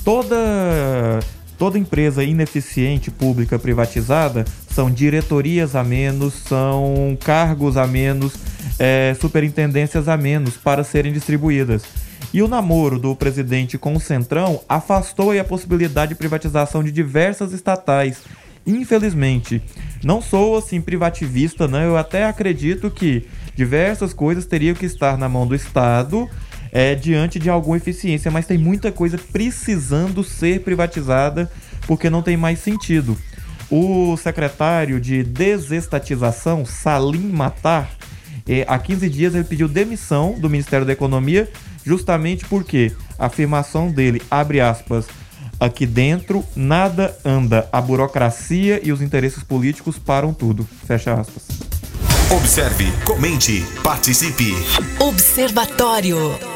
Toda Toda empresa ineficiente, pública, privatizada, são diretorias a menos, são cargos a menos, é, superintendências a menos para serem distribuídas. E o namoro do presidente com o Centrão afastou a possibilidade de privatização de diversas estatais. Infelizmente, não sou assim privativista, né? Eu até acredito que diversas coisas teriam que estar na mão do Estado é, diante de alguma eficiência, mas tem muita coisa precisando ser privatizada porque não tem mais sentido. O secretário de desestatização, Salim Matar, é, há 15 dias ele pediu demissão do Ministério da Economia, justamente porque a afirmação dele, abre aspas, aqui dentro nada anda, a burocracia e os interesses políticos param tudo, fecha aspas. Observe, comente, participe. Observatório.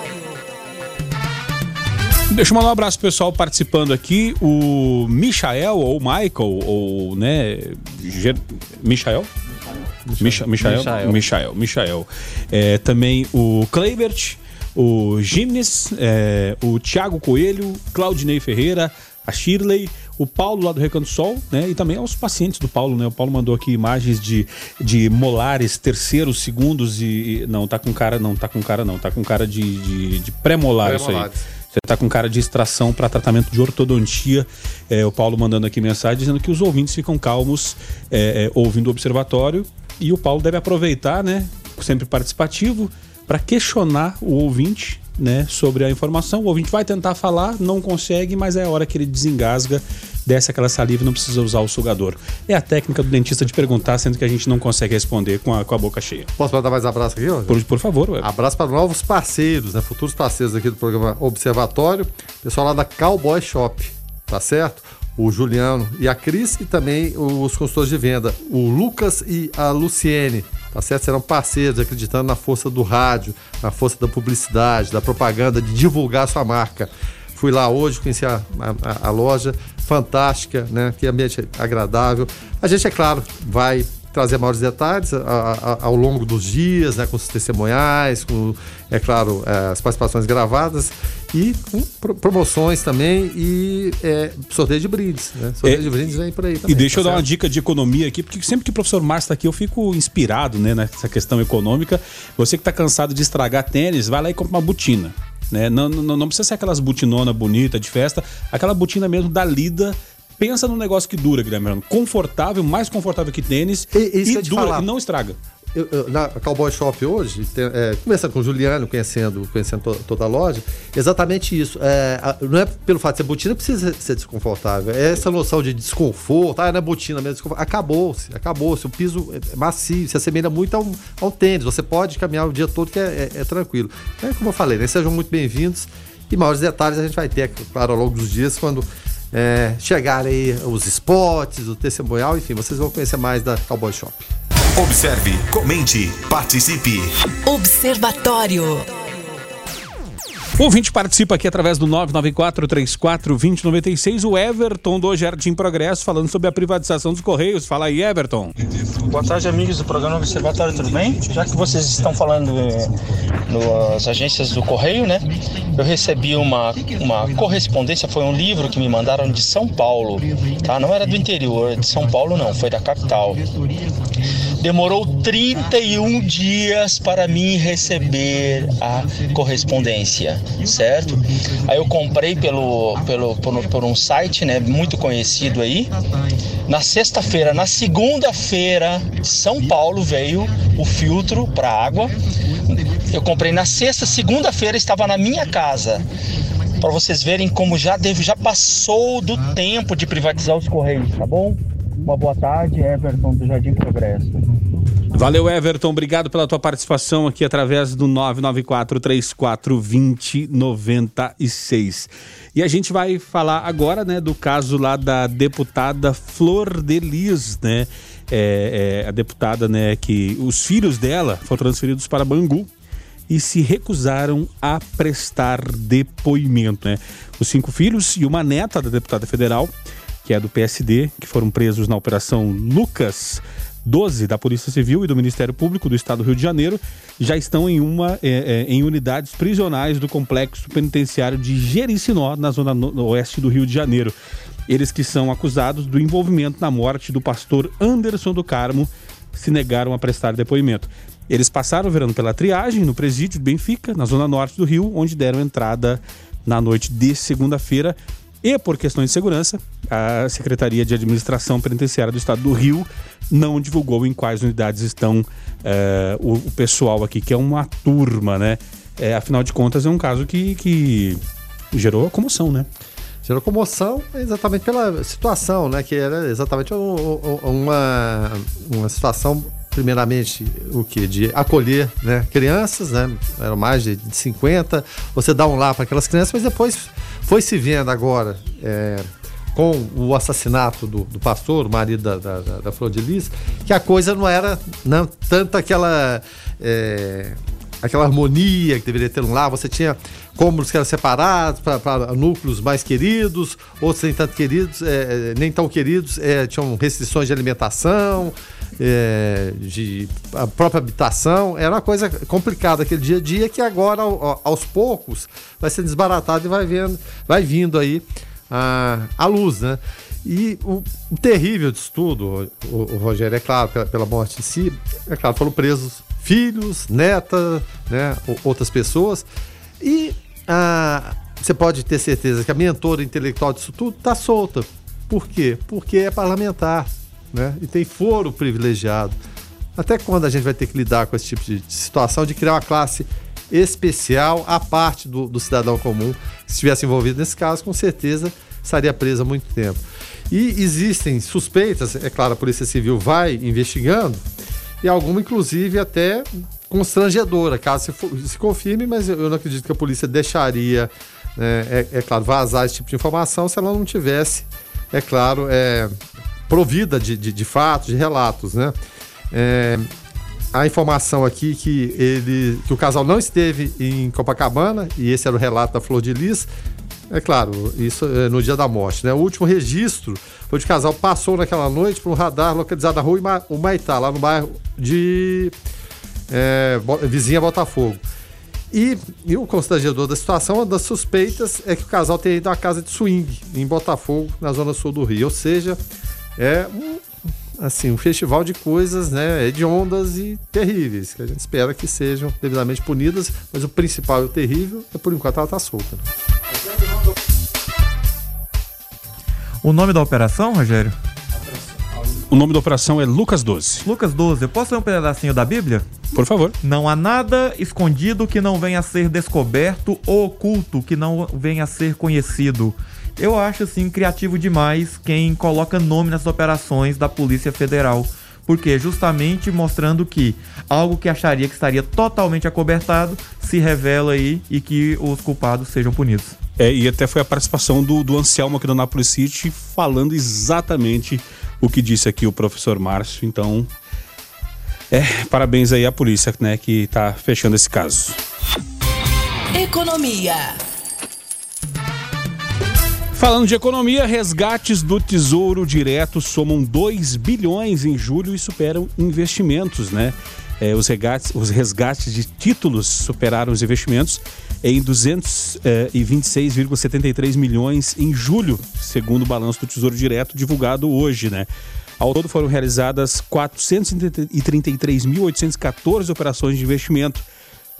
Deixa eu mandar um abraço pro pessoal participando aqui. O Michael, ou Michael, ou, né? Ger... Michael? Michael. Michael. Michael. Michael. Michael. É, também o Kleibert, o Gimnes, é, o Thiago Coelho, Claudinei Ferreira, a Shirley, o Paulo lá do Recanto Sol, né? E também aos pacientes do Paulo, né? O Paulo mandou aqui imagens de, de molares, terceiros, segundos e, e- Não, tá com cara, não, tá com cara, não. Tá com cara de, de, de pré-molar isso aí. Você tá com cara de extração para tratamento de ortodontia. É, o Paulo mandando aqui mensagem dizendo que os ouvintes ficam calmos é, é, ouvindo o observatório. E o Paulo deve aproveitar, né? Sempre participativo, para questionar o ouvinte, né? Sobre a informação. O ouvinte vai tentar falar, não consegue, mas é a hora que ele desengasga, desce aquela saliva e não precisa usar o sugador. É a técnica do dentista de perguntar, sendo que a gente não consegue responder com a, com a boca cheia. Posso mandar mais abraço aqui, ó? Por, por favor, ué. Abraço para novos parceiros, né? Futuros parceiros aqui do programa Observatório. Pessoal lá da Cowboy Shop, tá certo? O Juliano e a Cris e também os consultores de venda, o Lucas e a Luciene, tá certo? Serão parceiros, acreditando na força do rádio, na força da publicidade, da propaganda, de divulgar a sua marca. Fui lá hoje, conheci a, a- a loja, fantástica, né? Que ambiente agradável. A gente, é claro, vai trazer maiores detalhes a- a- ao longo dos dias, né? Com os testemunhais, com, é claro, eh, as participações gravadas e com pro- promoções também e eh, sorteio de brindes, né? Sorteio É, de brindes vem por aí também. E deixa eu tá dar uma certo? dica de economia aqui, porque sempre que o professor Márcio está aqui, eu fico inspirado né, nessa questão econômica. Você que está cansado de estragar tênis, vai lá e compra uma botina. Né? Não, não, não precisa ser aquelas botinona bonita de festa, aquela botina mesmo da lida. Pensa num negócio que dura, Guilherme. Verano. Confortável, mais confortável que tênis E- e dura falar. e não estraga. Eu- eu- na Cowboy Shop hoje, tem, é, conversando com o Juliano, conhecendo, conhecendo to- toda a loja, exatamente isso. É, a- não é pelo fato de ser botina precisa ser desconfortável. É essa noção de desconforto, ah, não é botina mesmo, desconforto. acabou-se, acabou-se. O piso é macio, se assemelha muito a um, a um tênis. Você pode caminhar o dia todo que é, é- é tranquilo. É como eu falei, né? Sejam muito bem-vindos. E maiores detalhes a gente vai ter, claro, ao longo dos dias, quando é, chegarem aí os spots, o testemunhal, enfim, vocês vão conhecer mais da Cowboy Shop. Observe, comente, participe. Observatório. O ouvinte participa aqui através do 994-34-2096. O Everton do Jardim Progresso falando sobre a privatização dos Correios. Fala aí, Everton. Boa tarde, amigos do programa Observatório, tudo bem? Já que vocês estão falando eh, nas agências do Correio, né? Eu recebi uma, uma correspondência, foi um livro que me mandaram de São Paulo, tá? Não era do interior de São Paulo, não, foi da capital. Demorou 31 dias para mim receber a correspondência, certo? Aí eu comprei pelo, pelo, por, por um site, né, muito conhecido aí. Na sexta-feira, na segunda-feira, São Paulo veio o filtro para água. Eu comprei na sexta, segunda-feira estava na minha casa. Para vocês verem como já deve, já passou do tempo de privatizar os correios, tá bom? Uma boa tarde, Everton do Jardim Progresso. Valeu, Everton. Obrigado pela tua participação aqui através do 994-34-2096. E a gente vai falar agora, né, do caso lá da deputada Flor de Lis, né? É, é, a deputada, né, que os filhos dela foram transferidos para Bangu e se recusaram a prestar depoimento, né? Os cinco filhos e uma neta da deputada federal, que é do PSD, que foram presos na Operação Lucas 12 da Polícia Civil e do Ministério Público do Estado do Rio de Janeiro, já estão em uma é, é, em unidades prisionais do complexo penitenciário de Jericinó, na zona oeste do Rio de Janeiro. Eles que são acusados do envolvimento na morte do pastor Anderson do Carmo se negaram a prestar depoimento. Eles passaram o verão pela triagem no presídio de Benfica, na zona norte do Rio, onde deram entrada na noite de segunda-feira. E por questões de segurança, a Secretaria de Administração Penitenciária do Estado do Rio não divulgou em quais unidades estão eh, o, o pessoal aqui, que é uma turma, né? É, afinal de contas, é um caso que, que gerou comoção, né? Gerou comoção exatamente pela situação, né? Que era exatamente uma, uma situação, primeiramente, o que? De acolher né? crianças, né? Eram mais de 50. Você dá um lá para aquelas crianças, mas depois foi se vendo agora. É, com o assassinato do, do pastor, o marido da, da, da Flor de Lis, que a coisa não era não, tanto aquela. É, aquela harmonia que deveria ter um lá. Você tinha cômodos que eram separados para núcleos mais queridos, outros nem tanto queridos, é, nem tão queridos, é, tinham restrições de alimentação, é, de a própria habitação. Era uma coisa complicada aquele dia a dia que agora, aos poucos, vai ser desbaratado e vai, vendo, vai vindo aí a, a luz, né? E o, o terrível disso tudo, o, o, Rogério, é claro, pela, pela, morte em si, é claro, foram presos filhos, neta, né, outras pessoas. E a, você pode ter certeza que a mentora intelectual disso tudo está solta. Por quê? Porque é parlamentar, né? E tem foro privilegiado. Até quando a gente vai ter que lidar com esse tipo de situação de criar uma classe especial à parte do, do cidadão comum se estivesse envolvido nesse caso, com certeza estaria preso há muito tempo. E existem suspeitas, é claro, a Polícia Civil vai investigando, e alguma, inclusive, até constrangedora, caso se, for, se confirme, mas eu não acredito que a polícia deixaria, é, é, é, claro, vazar esse tipo de informação se ela não tivesse, é claro, é, provida de, de, de fatos, de relatos, né? É, a informação aqui que ele que o casal não esteve em Copacabana e esse era o relato da Flor de Lis. É claro, isso é no dia da morte, né? O último registro foi de casal passou naquela noite por um radar localizado na rua Humaitá, lá no bairro de é, vizinha Botafogo. E, e, o constrangedor da situação, uma das suspeitas é que o casal tenha ido à casa de swing em Botafogo, na zona sul do Rio. Ou seja, é um assim, um festival de coisas, né, hediondas e terríveis, que a gente espera que sejam devidamente punidas, mas o principal e o terrível é por enquanto ela está solta. O nome da operação, Rogério? O nome da operação é Lucas 12. Lucas 12, eu posso ler um pedacinho da Bíblia? Por favor. Não há nada escondido que não venha a ser descoberto ou oculto que não venha a ser conhecido. Eu acho assim criativo demais quem coloca nome nas operações da Polícia Federal. Porque justamente mostrando que algo que acharia que estaria totalmente acobertado se revela aí e que os culpados sejam punidos. É, e até foi a participação do, do Anselmo aqui do Nápoles City falando exatamente o que disse aqui o professor Márcio. Então, é, parabéns aí à polícia, né, que está fechando esse caso. Economia. Falando de economia, resgates do Tesouro Direto somam 2 bilhões em julho e superam investimentos, né? É, os, resgates, os resgates de títulos superaram os investimentos em 226,73 é, milhões em julho, segundo o balanço do Tesouro Direto divulgado hoje, né? Ao todo foram realizadas 433.814 operações de investimento,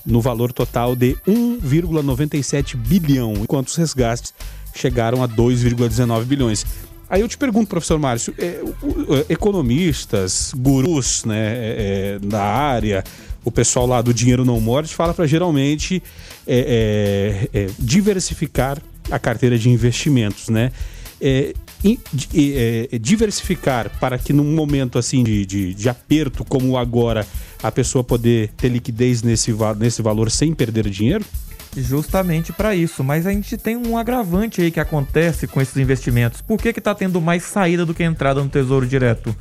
no valor total de 1,97 bilhão, enquanto os resgates chegaram a 2,19 bilhões. Aí eu te pergunto, professor Márcio, é, economistas, gurus né, é, é, da área, o pessoal lá do Dinheiro Não Morde, fala para geralmente é, é, é, diversificar a carteira de investimentos, né? diversificar para que num momento assim de, de, de, aperto como agora a pessoa poder ter liquidez nesse, nesse valor sem perder dinheiro? Justamente para isso. Mas a gente tem um agravante aí que acontece com esses investimentos. Por que está tendo mais saída do que entrada no Tesouro Direto?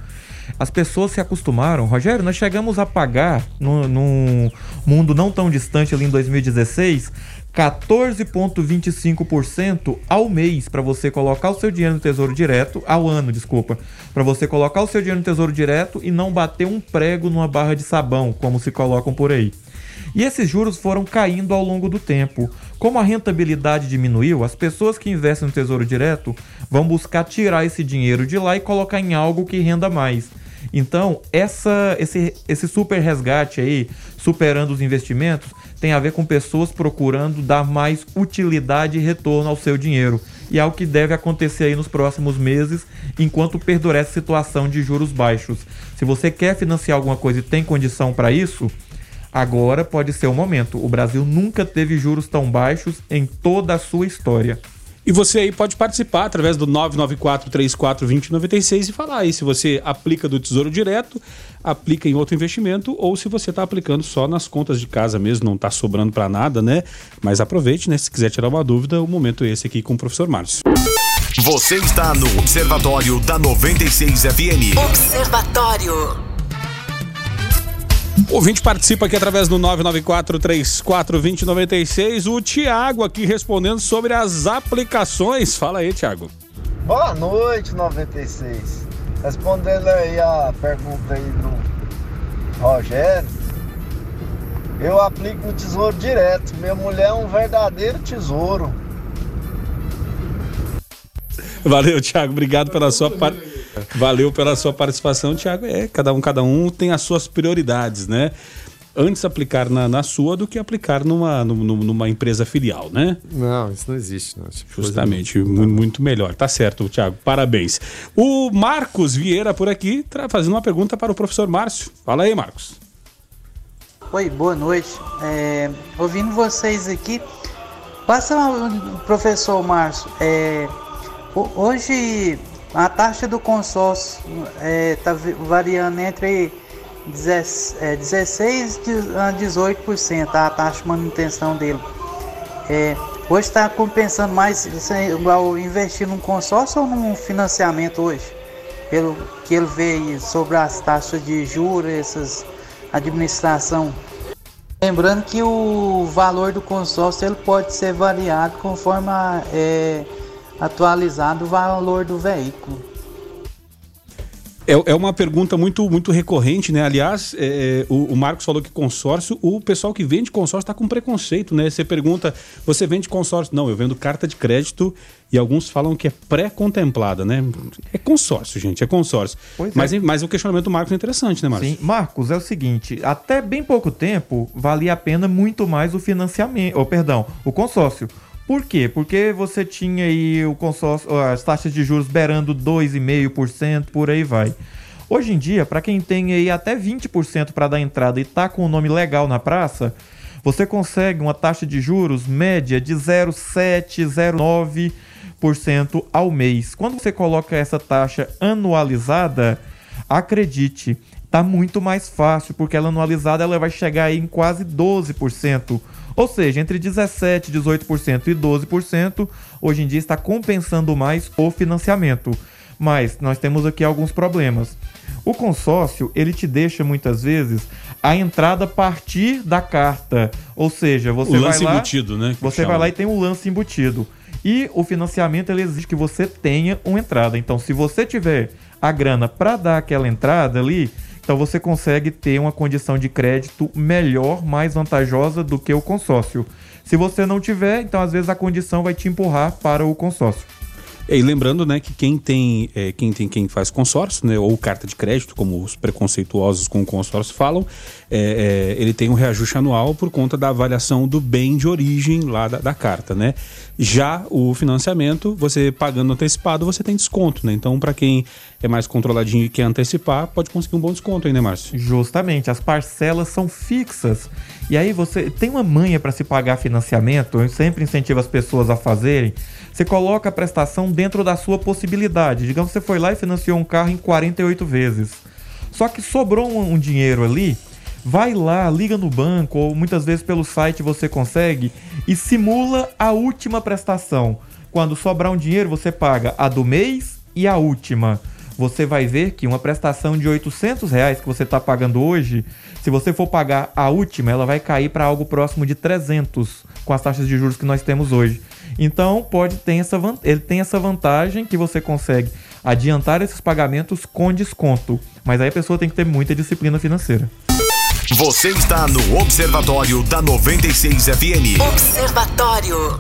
As pessoas se acostumaram. Rogério, nós chegamos a pagar, num mundo não tão distante ali em 2016, 14,25% ao mês para você colocar o seu dinheiro no Tesouro Direto, ao ano, desculpa, para você colocar o seu dinheiro no Tesouro Direto e não bater um prego numa barra de sabão, como se colocam por aí. E esses juros foram caindo ao longo do tempo. Como a rentabilidade diminuiu, as pessoas que investem no Tesouro Direto vão buscar tirar esse dinheiro de lá e colocar em algo que renda mais. Então, essa, esse, esse super resgate aí, superando os investimentos, tem a ver com pessoas procurando dar mais utilidade e retorno ao seu dinheiro. E é o que deve acontecer aí nos próximos meses, enquanto perdurar essa situação de juros baixos. Se você quer financiar alguma coisa e tem condição para isso, agora pode ser o momento. O Brasil nunca teve juros tão baixos em toda a sua história. E você aí pode participar através do 994-34-2096 e falar aí se você aplica do Tesouro Direto, aplica em outro investimento ou se você está aplicando só nas contas de casa mesmo, não está sobrando para nada, né? Mas aproveite, né? Se quiser tirar uma dúvida, o momento é esse aqui com o professor Márcio. Você está no Observatório da 96 FM. Observatório. O ouvinte participa aqui através do 994-34-2096. O Tiago aqui respondendo sobre as aplicações. Fala aí, Tiago. Boa noite, 96. Respondendo aí a pergunta aí do Rogério. Eu aplico no tesouro direto. Minha mulher é um verdadeiro tesouro. Valeu, Tiago. Obrigado pela sua participação. Valeu pela sua participação, Tiago. É, cada um, cada um tem as suas prioridades, né? Antes aplicar na, na sua do que aplicar numa, numa, numa empresa filial, né? Não, isso não existe. Não. Tipo, Justamente, muito, muito melhor. Tá certo, Tiago. Parabéns. O Marcos Vieira por aqui, fazendo uma pergunta para o professor Márcio. Fala aí, Marcos. Oi, boa noite. É, ouvindo vocês aqui, passa, professor Márcio, é, hoje a taxa do consórcio está é, variando entre 16% a 18% a taxa de manutenção dele. É, hoje está compensando mais igual investir num consórcio ou num financiamento hoje? Pelo que ele vê sobre as taxas de juros, essas administração. Lembrando que o valor do consórcio ele pode ser variado conforme a, é, atualizado o valor do veículo. É, é uma pergunta muito, muito recorrente, né? Aliás, é, o, o, Marcos falou que consórcio, o pessoal que vende consórcio está com preconceito, né? Você pergunta, você vende consórcio? Não, eu vendo carta de crédito e alguns falam que é pré-contemplada, né? É consórcio, gente, é consórcio. Pois mas, é. mas o questionamento do Marcos é interessante, né, Marcos? Sim, Marcos, é o seguinte, até bem pouco tempo valia a pena muito mais o financiamento, ou perdão, o consórcio. Por quê? Porque você tinha aí o consórcio, as taxas de juros beirando 2,5%, por aí vai. Hoje em dia, para quem tem aí até 20% para dar entrada e tá com o nome legal na praça, você consegue uma taxa de juros média de 0,7, 0,9% ao mês. Quando você coloca essa taxa anualizada, acredite, tá muito mais fácil, porque ela anualizada ela vai chegar aí em quase 12%. Ou seja, entre 17%, 18% e 12%, hoje em dia está compensando mais o financiamento. Mas nós temos aqui alguns problemas. O consórcio, ele te deixa muitas vezes a entrada a partir da carta. Ou seja, você o vai lance lá, embutido, né? Você vai lá e tem um lance embutido. E o financiamento ele exige que você tenha uma entrada. Então, se você tiver a grana para dar aquela entrada ali, então você consegue ter uma condição de crédito melhor, mais vantajosa do que o consórcio. Se você não tiver, então às vezes a condição vai te empurrar para o consórcio. E lembrando, né, que quem tem, é, quem tem quem faz consórcio, né, ou carta de crédito, como os preconceituosos com o consórcio falam, é, é, ele tem um reajuste anual por conta da avaliação do bem de origem lá da, da carta, né? Já o financiamento, você pagando antecipado, você tem desconto, né? Então, para quem é mais controladinho e quer antecipar, pode conseguir um bom desconto aí, né, Márcio? Justamente, as parcelas são fixas. E aí você tem uma manha para se pagar financiamento, eu sempre incentivo as pessoas a fazerem. Você coloca a prestação dentro da sua possibilidade. Digamos que você foi lá e financiou um carro em 48 vezes. Só que sobrou um, um dinheiro ali, vai lá, liga no banco, ou muitas vezes pelo site você consegue, e simula a última prestação. Quando sobrar um dinheiro, você paga a do mês e a última. Você vai ver que uma prestação de 800 reais que você está pagando hoje, se você for pagar a última, ela vai cair para algo próximo de 300 com as taxas de juros que nós temos hoje. Então, pode ter essa ele tem essa vantagem que você consegue adiantar esses pagamentos com desconto. Mas aí a pessoa tem que ter muita disciplina financeira. Você está no Observatório da 96 FM. Observatório.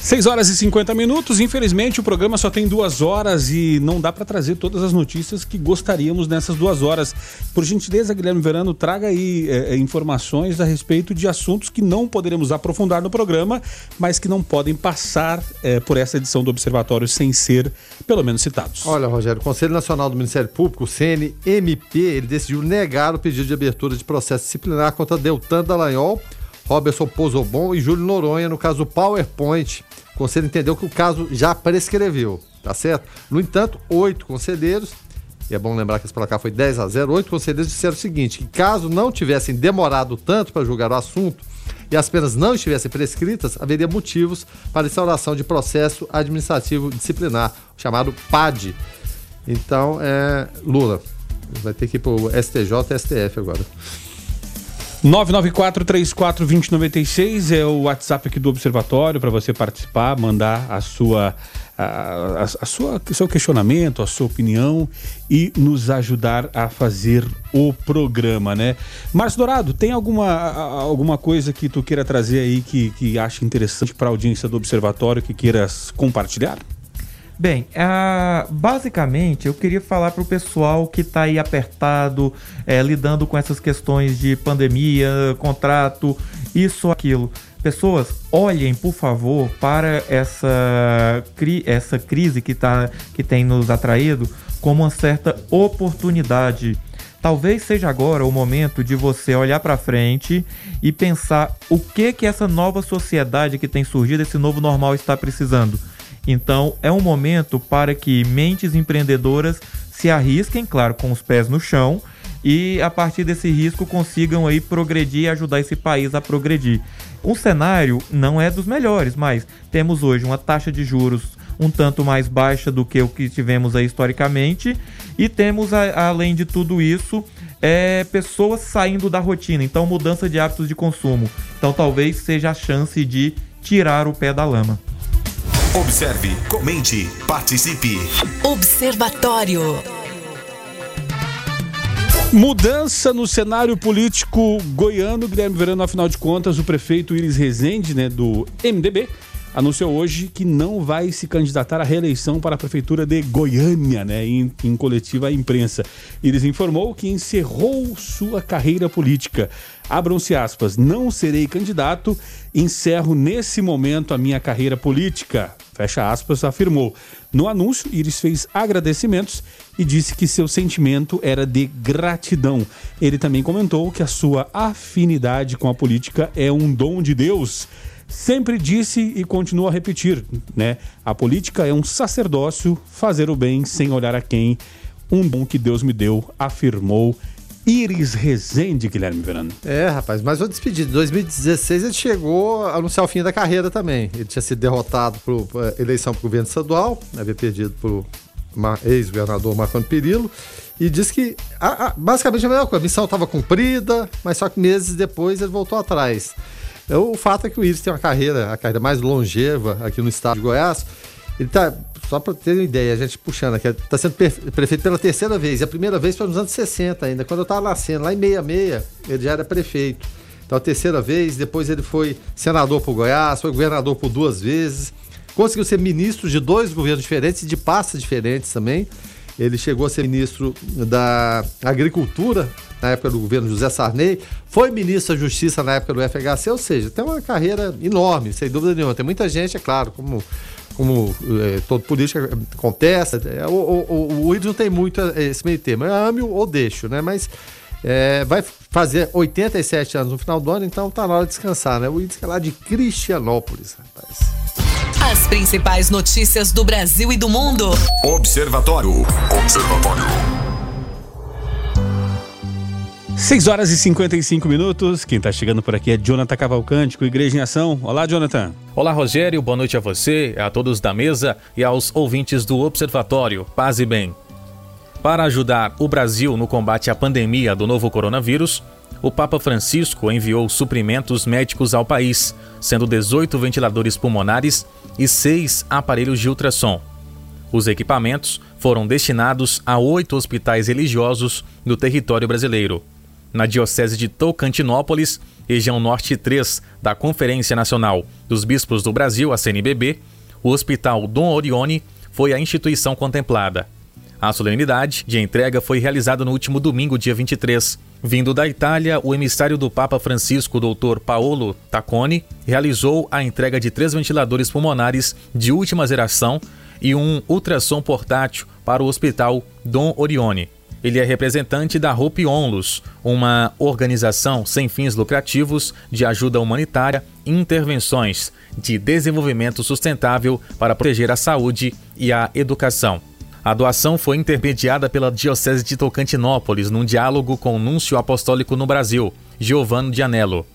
6 horas e 50 minutos. Infelizmente, o programa só tem duas horas e não dá para trazer todas as notícias que gostaríamos nessas duas horas. Por gentileza, Guilherme Verano, traga aí é, informações a respeito de assuntos que não poderemos aprofundar no programa, mas que não podem passar é, por essa edição do Observatório sem ser, pelo menos, citados. Olha, Rogério, o Conselho Nacional do Ministério Público, o CNMP, ele decidiu negar o pedido de abertura de processo disciplinar contra Deltan Dallagnol, Robertson Pozobon e Júlio Noronha, no caso PowerPoint. O conselho entendeu que o caso já prescreveu, tá certo? No entanto, oito conselheiros, e é bom lembrar que esse placar foi 10 a 0, oito conselheiros disseram o seguinte, que caso não tivessem demorado tanto para julgar o assunto e as penas não estivessem prescritas, haveria motivos para instauração de processo administrativo disciplinar, chamado PAD. Então, é Lula. Vai ter que ir para o STJ e STF agora. 994-34-2096 é o WhatsApp aqui do Observatório para você participar, mandar a sua, a, a, a sua seu questionamento, a sua opinião e nos ajudar a fazer o programa, né? Márcio Dourado, tem alguma, alguma coisa que tu queira trazer aí que, que acha interessante para a audiência do Observatório que queiras compartilhar? Bem, basicamente eu queria falar para o pessoal que está aí apertado, é, lidando com essas questões de pandemia, contrato, isso, aquilo. Pessoas, olhem, por favor, para essa, cri essa crise que, tá, que tem nos atraído como uma certa oportunidade. Talvez seja agora o momento de você olhar para frente e pensar o que que essa nova sociedade que tem surgido, esse novo normal está precisando então, é um momento para que mentes empreendedoras se arrisquem, claro, com os pés no chão, e a partir desse risco consigam aí progredir e ajudar esse país a progredir. O cenário não é dos melhores, mas temos hoje uma taxa de juros um tanto mais baixa do que o que tivemos aí historicamente e temos além de tudo isso é, pessoas saindo da rotina, então mudança de hábitos de consumo. Então talvez seja a chance de tirar o pé da lama. Observe, comente, participe. Observatório. Mudança no cenário político goiano, Guilherme Verano, afinal de contas, o prefeito Iris Rezende, né, do MDB, anunciou hoje que não vai se candidatar à reeleição para a prefeitura de Goiânia, né, em, em coletiva à imprensa. Iris informou que encerrou sua carreira política. Abram-se aspas, não serei candidato, encerro nesse momento a minha carreira política. Fecha aspas, afirmou. No anúncio, Iris fez agradecimentos e disse que seu sentimento era de gratidão. Ele também comentou que a sua afinidade com a política é um dom de Deus. Sempre disse e continua a repetir, né? A política é um sacerdócio, fazer o bem sem olhar a quem. Um dom que Deus me deu, afirmou Iris Rezende, Guilherme Verano. É, rapaz, mas vou despedir. Em 2016 ele chegou a anunciar o fim da carreira também. Ele tinha sido derrotado por eleição para o governo estadual, havia perdido para o ex-governador Marconi Perillo, e disse que a, a, basicamente a mesma coisa, a missão estava cumprida, mas só que meses depois ele voltou atrás. O fato é que o Iris tem uma carreira, a carreira mais longeva aqui no estado de Goiás. Ele está só para ter uma ideia, a gente puxando aqui, está sendo prefeito pela terceira vez. E a primeira vez foi nos anos 60 ainda. Quando eu estava nascendo, lá em 66, ele já era prefeito. Então a terceira vez, depois ele foi senador por Goiás, foi governador por duas vezes. Conseguiu ser ministro de dois governos diferentes de pastas diferentes também. Ele chegou a ser ministro da Agricultura na época do governo José Sarney, foi ministro da Justiça na época do FHC, ou seja, tem uma carreira enorme, sem dúvida nenhuma. Tem muita gente, é claro, como como é, todo político contesta, é, o, o, o não tem muito esse meio termo, é ame ou deixo, né? Mas é, vai fazer 87 anos no final do ano, então tá na hora de descansar, né? O Ides é lá de Cristianópolis, rapaz. As principais notícias do Brasil e do mundo. Observatório. Observatório. 6 horas e 55 minutos. Quem está chegando por aqui é Jonathan Cavalcante, com Igreja em Ação. Olá, Jonathan. Olá, Rogério. Boa noite a você, a todos da mesa e aos ouvintes do Observatório. Paz e bem. Para ajudar o Brasil no combate à pandemia do novo coronavírus, o Papa Francisco enviou suprimentos médicos ao país, sendo 18 ventiladores pulmonares e 6 aparelhos de ultrassom. Os equipamentos foram destinados a oito hospitais religiosos no território brasileiro. Na Diocese de Tocantinópolis, região Norte 3 da Conferência Nacional dos Bispos do Brasil, a CNBB, o Hospital Dom Orione foi a instituição contemplada. A solenidade de entrega foi realizada no último domingo, dia 23. Vindo da Itália, o emissário do Papa Francisco, Dr. Paolo Tacconi, realizou a entrega de três ventiladores pulmonares de última geração e um ultrassom portátil para o Hospital Dom Orione. Ele é representante da Hope Onlus, uma organização sem fins lucrativos de ajuda humanitária e intervenções de desenvolvimento sustentável para proteger a saúde e a educação. A doação foi intermediada pela Diocese de Tocantinópolis num diálogo com o Núncio Apostólico no Brasil, Giovanni Dianello.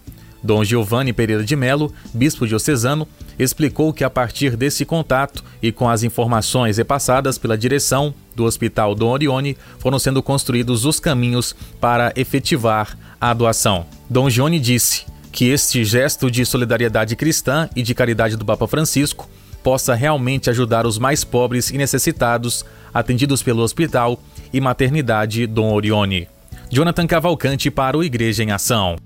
Dom Giovanni Pereira de Melo, bispo diocesano, explicou que a partir desse contato e com as informações repassadas pela direção do Hospital Dom Orione, foram sendo construídos os caminhos para efetivar a doação. Dom Johnny disse que este gesto de solidariedade cristã e de caridade do Papa Francisco possa realmente ajudar os mais pobres e necessitados atendidos pelo Hospital e Maternidade Dom Orione. Jonathan Cavalcante para o Igreja em Ação.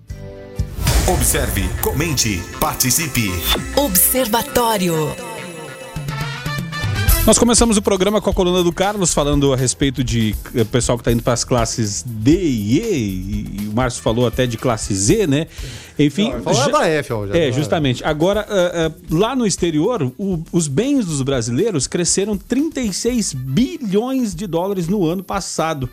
Observe, comente, participe. Observatório. Nós começamos o programa com a coluna do Carlos falando a respeito de eh, pessoal que está indo para as classes D e E, e o Márcio falou até de classe Z, né? Enfim. Não, já- da F, ó, já. É, justamente. Agora, ah, ah, lá no exterior, o- os bens dos brasileiros cresceram 36 bilhões de dólares no ano passado,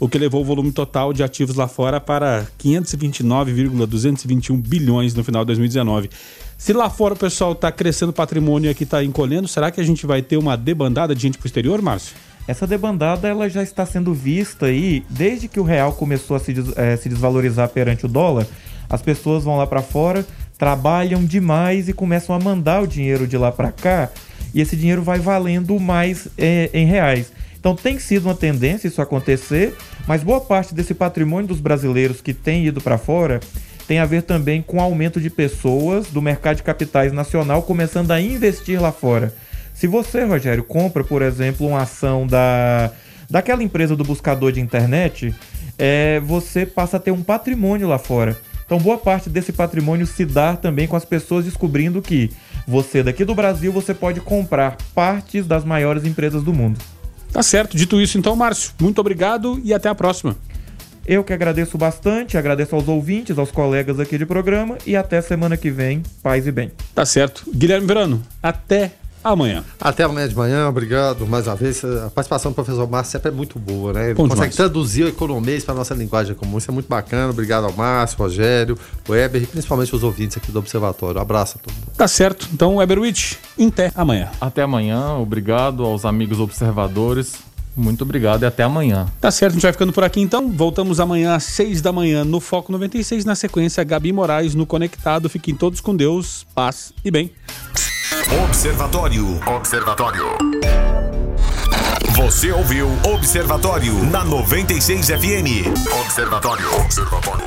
o que levou o volume total de ativos lá fora para 529,221 bilhões no final de 2019. Se lá fora o pessoal está crescendo patrimônio e aqui está encolhendo, será que a gente vai ter uma debandada de gente pro exterior, Márcio? Essa debandada ela já está sendo vista aí desde que o real começou a se, des- eh, se desvalorizar perante o dólar. As pessoas vão lá para fora, trabalham demais e começam a mandar o dinheiro de lá para cá e esse dinheiro vai valendo mais eh, em reais. Então tem sido uma tendência isso acontecer, mas boa parte desse patrimônio dos brasileiros que tem ido para fora tem a ver também com o aumento de pessoas do mercado de capitais nacional começando a investir lá fora. Se você, Rogério, compra, por exemplo, uma ação da daquela empresa do buscador de internet, é, você passa a ter um patrimônio lá fora. Então, boa parte desse patrimônio se dá também com as pessoas descobrindo que você daqui do Brasil você pode comprar partes das maiores empresas do mundo. Tá certo. Dito isso, então, Márcio, muito obrigado e até a próxima. Eu que agradeço bastante, agradeço aos ouvintes, aos colegas aqui de programa e até semana que vem. Paz e bem. Tá certo. Guilherme Verano, até amanhã. Até amanhã de manhã, obrigado mais uma vez. A participação do professor Márcio sempre é muito boa, né? Ele Bom consegue demais. traduzir o economês para nossa linguagem comum. Isso é muito bacana. Obrigado ao Márcio, Rogério, Weber e principalmente os ouvintes aqui do Observatório. Um abraço a todos. Tá certo. Então, Weberwitch, até amanhã. Até amanhã, obrigado aos amigos observadores. Muito obrigado e até amanhã. Tá certo, a gente vai ficando por aqui então. Voltamos amanhã às 6 da manhã no Foco 96. Na sequência, Gabi Moraes no Conectado. Fiquem todos com Deus, paz e bem. Observatório. Observatório. Você ouviu Observatório na 96 FM. Observatório. Observatório.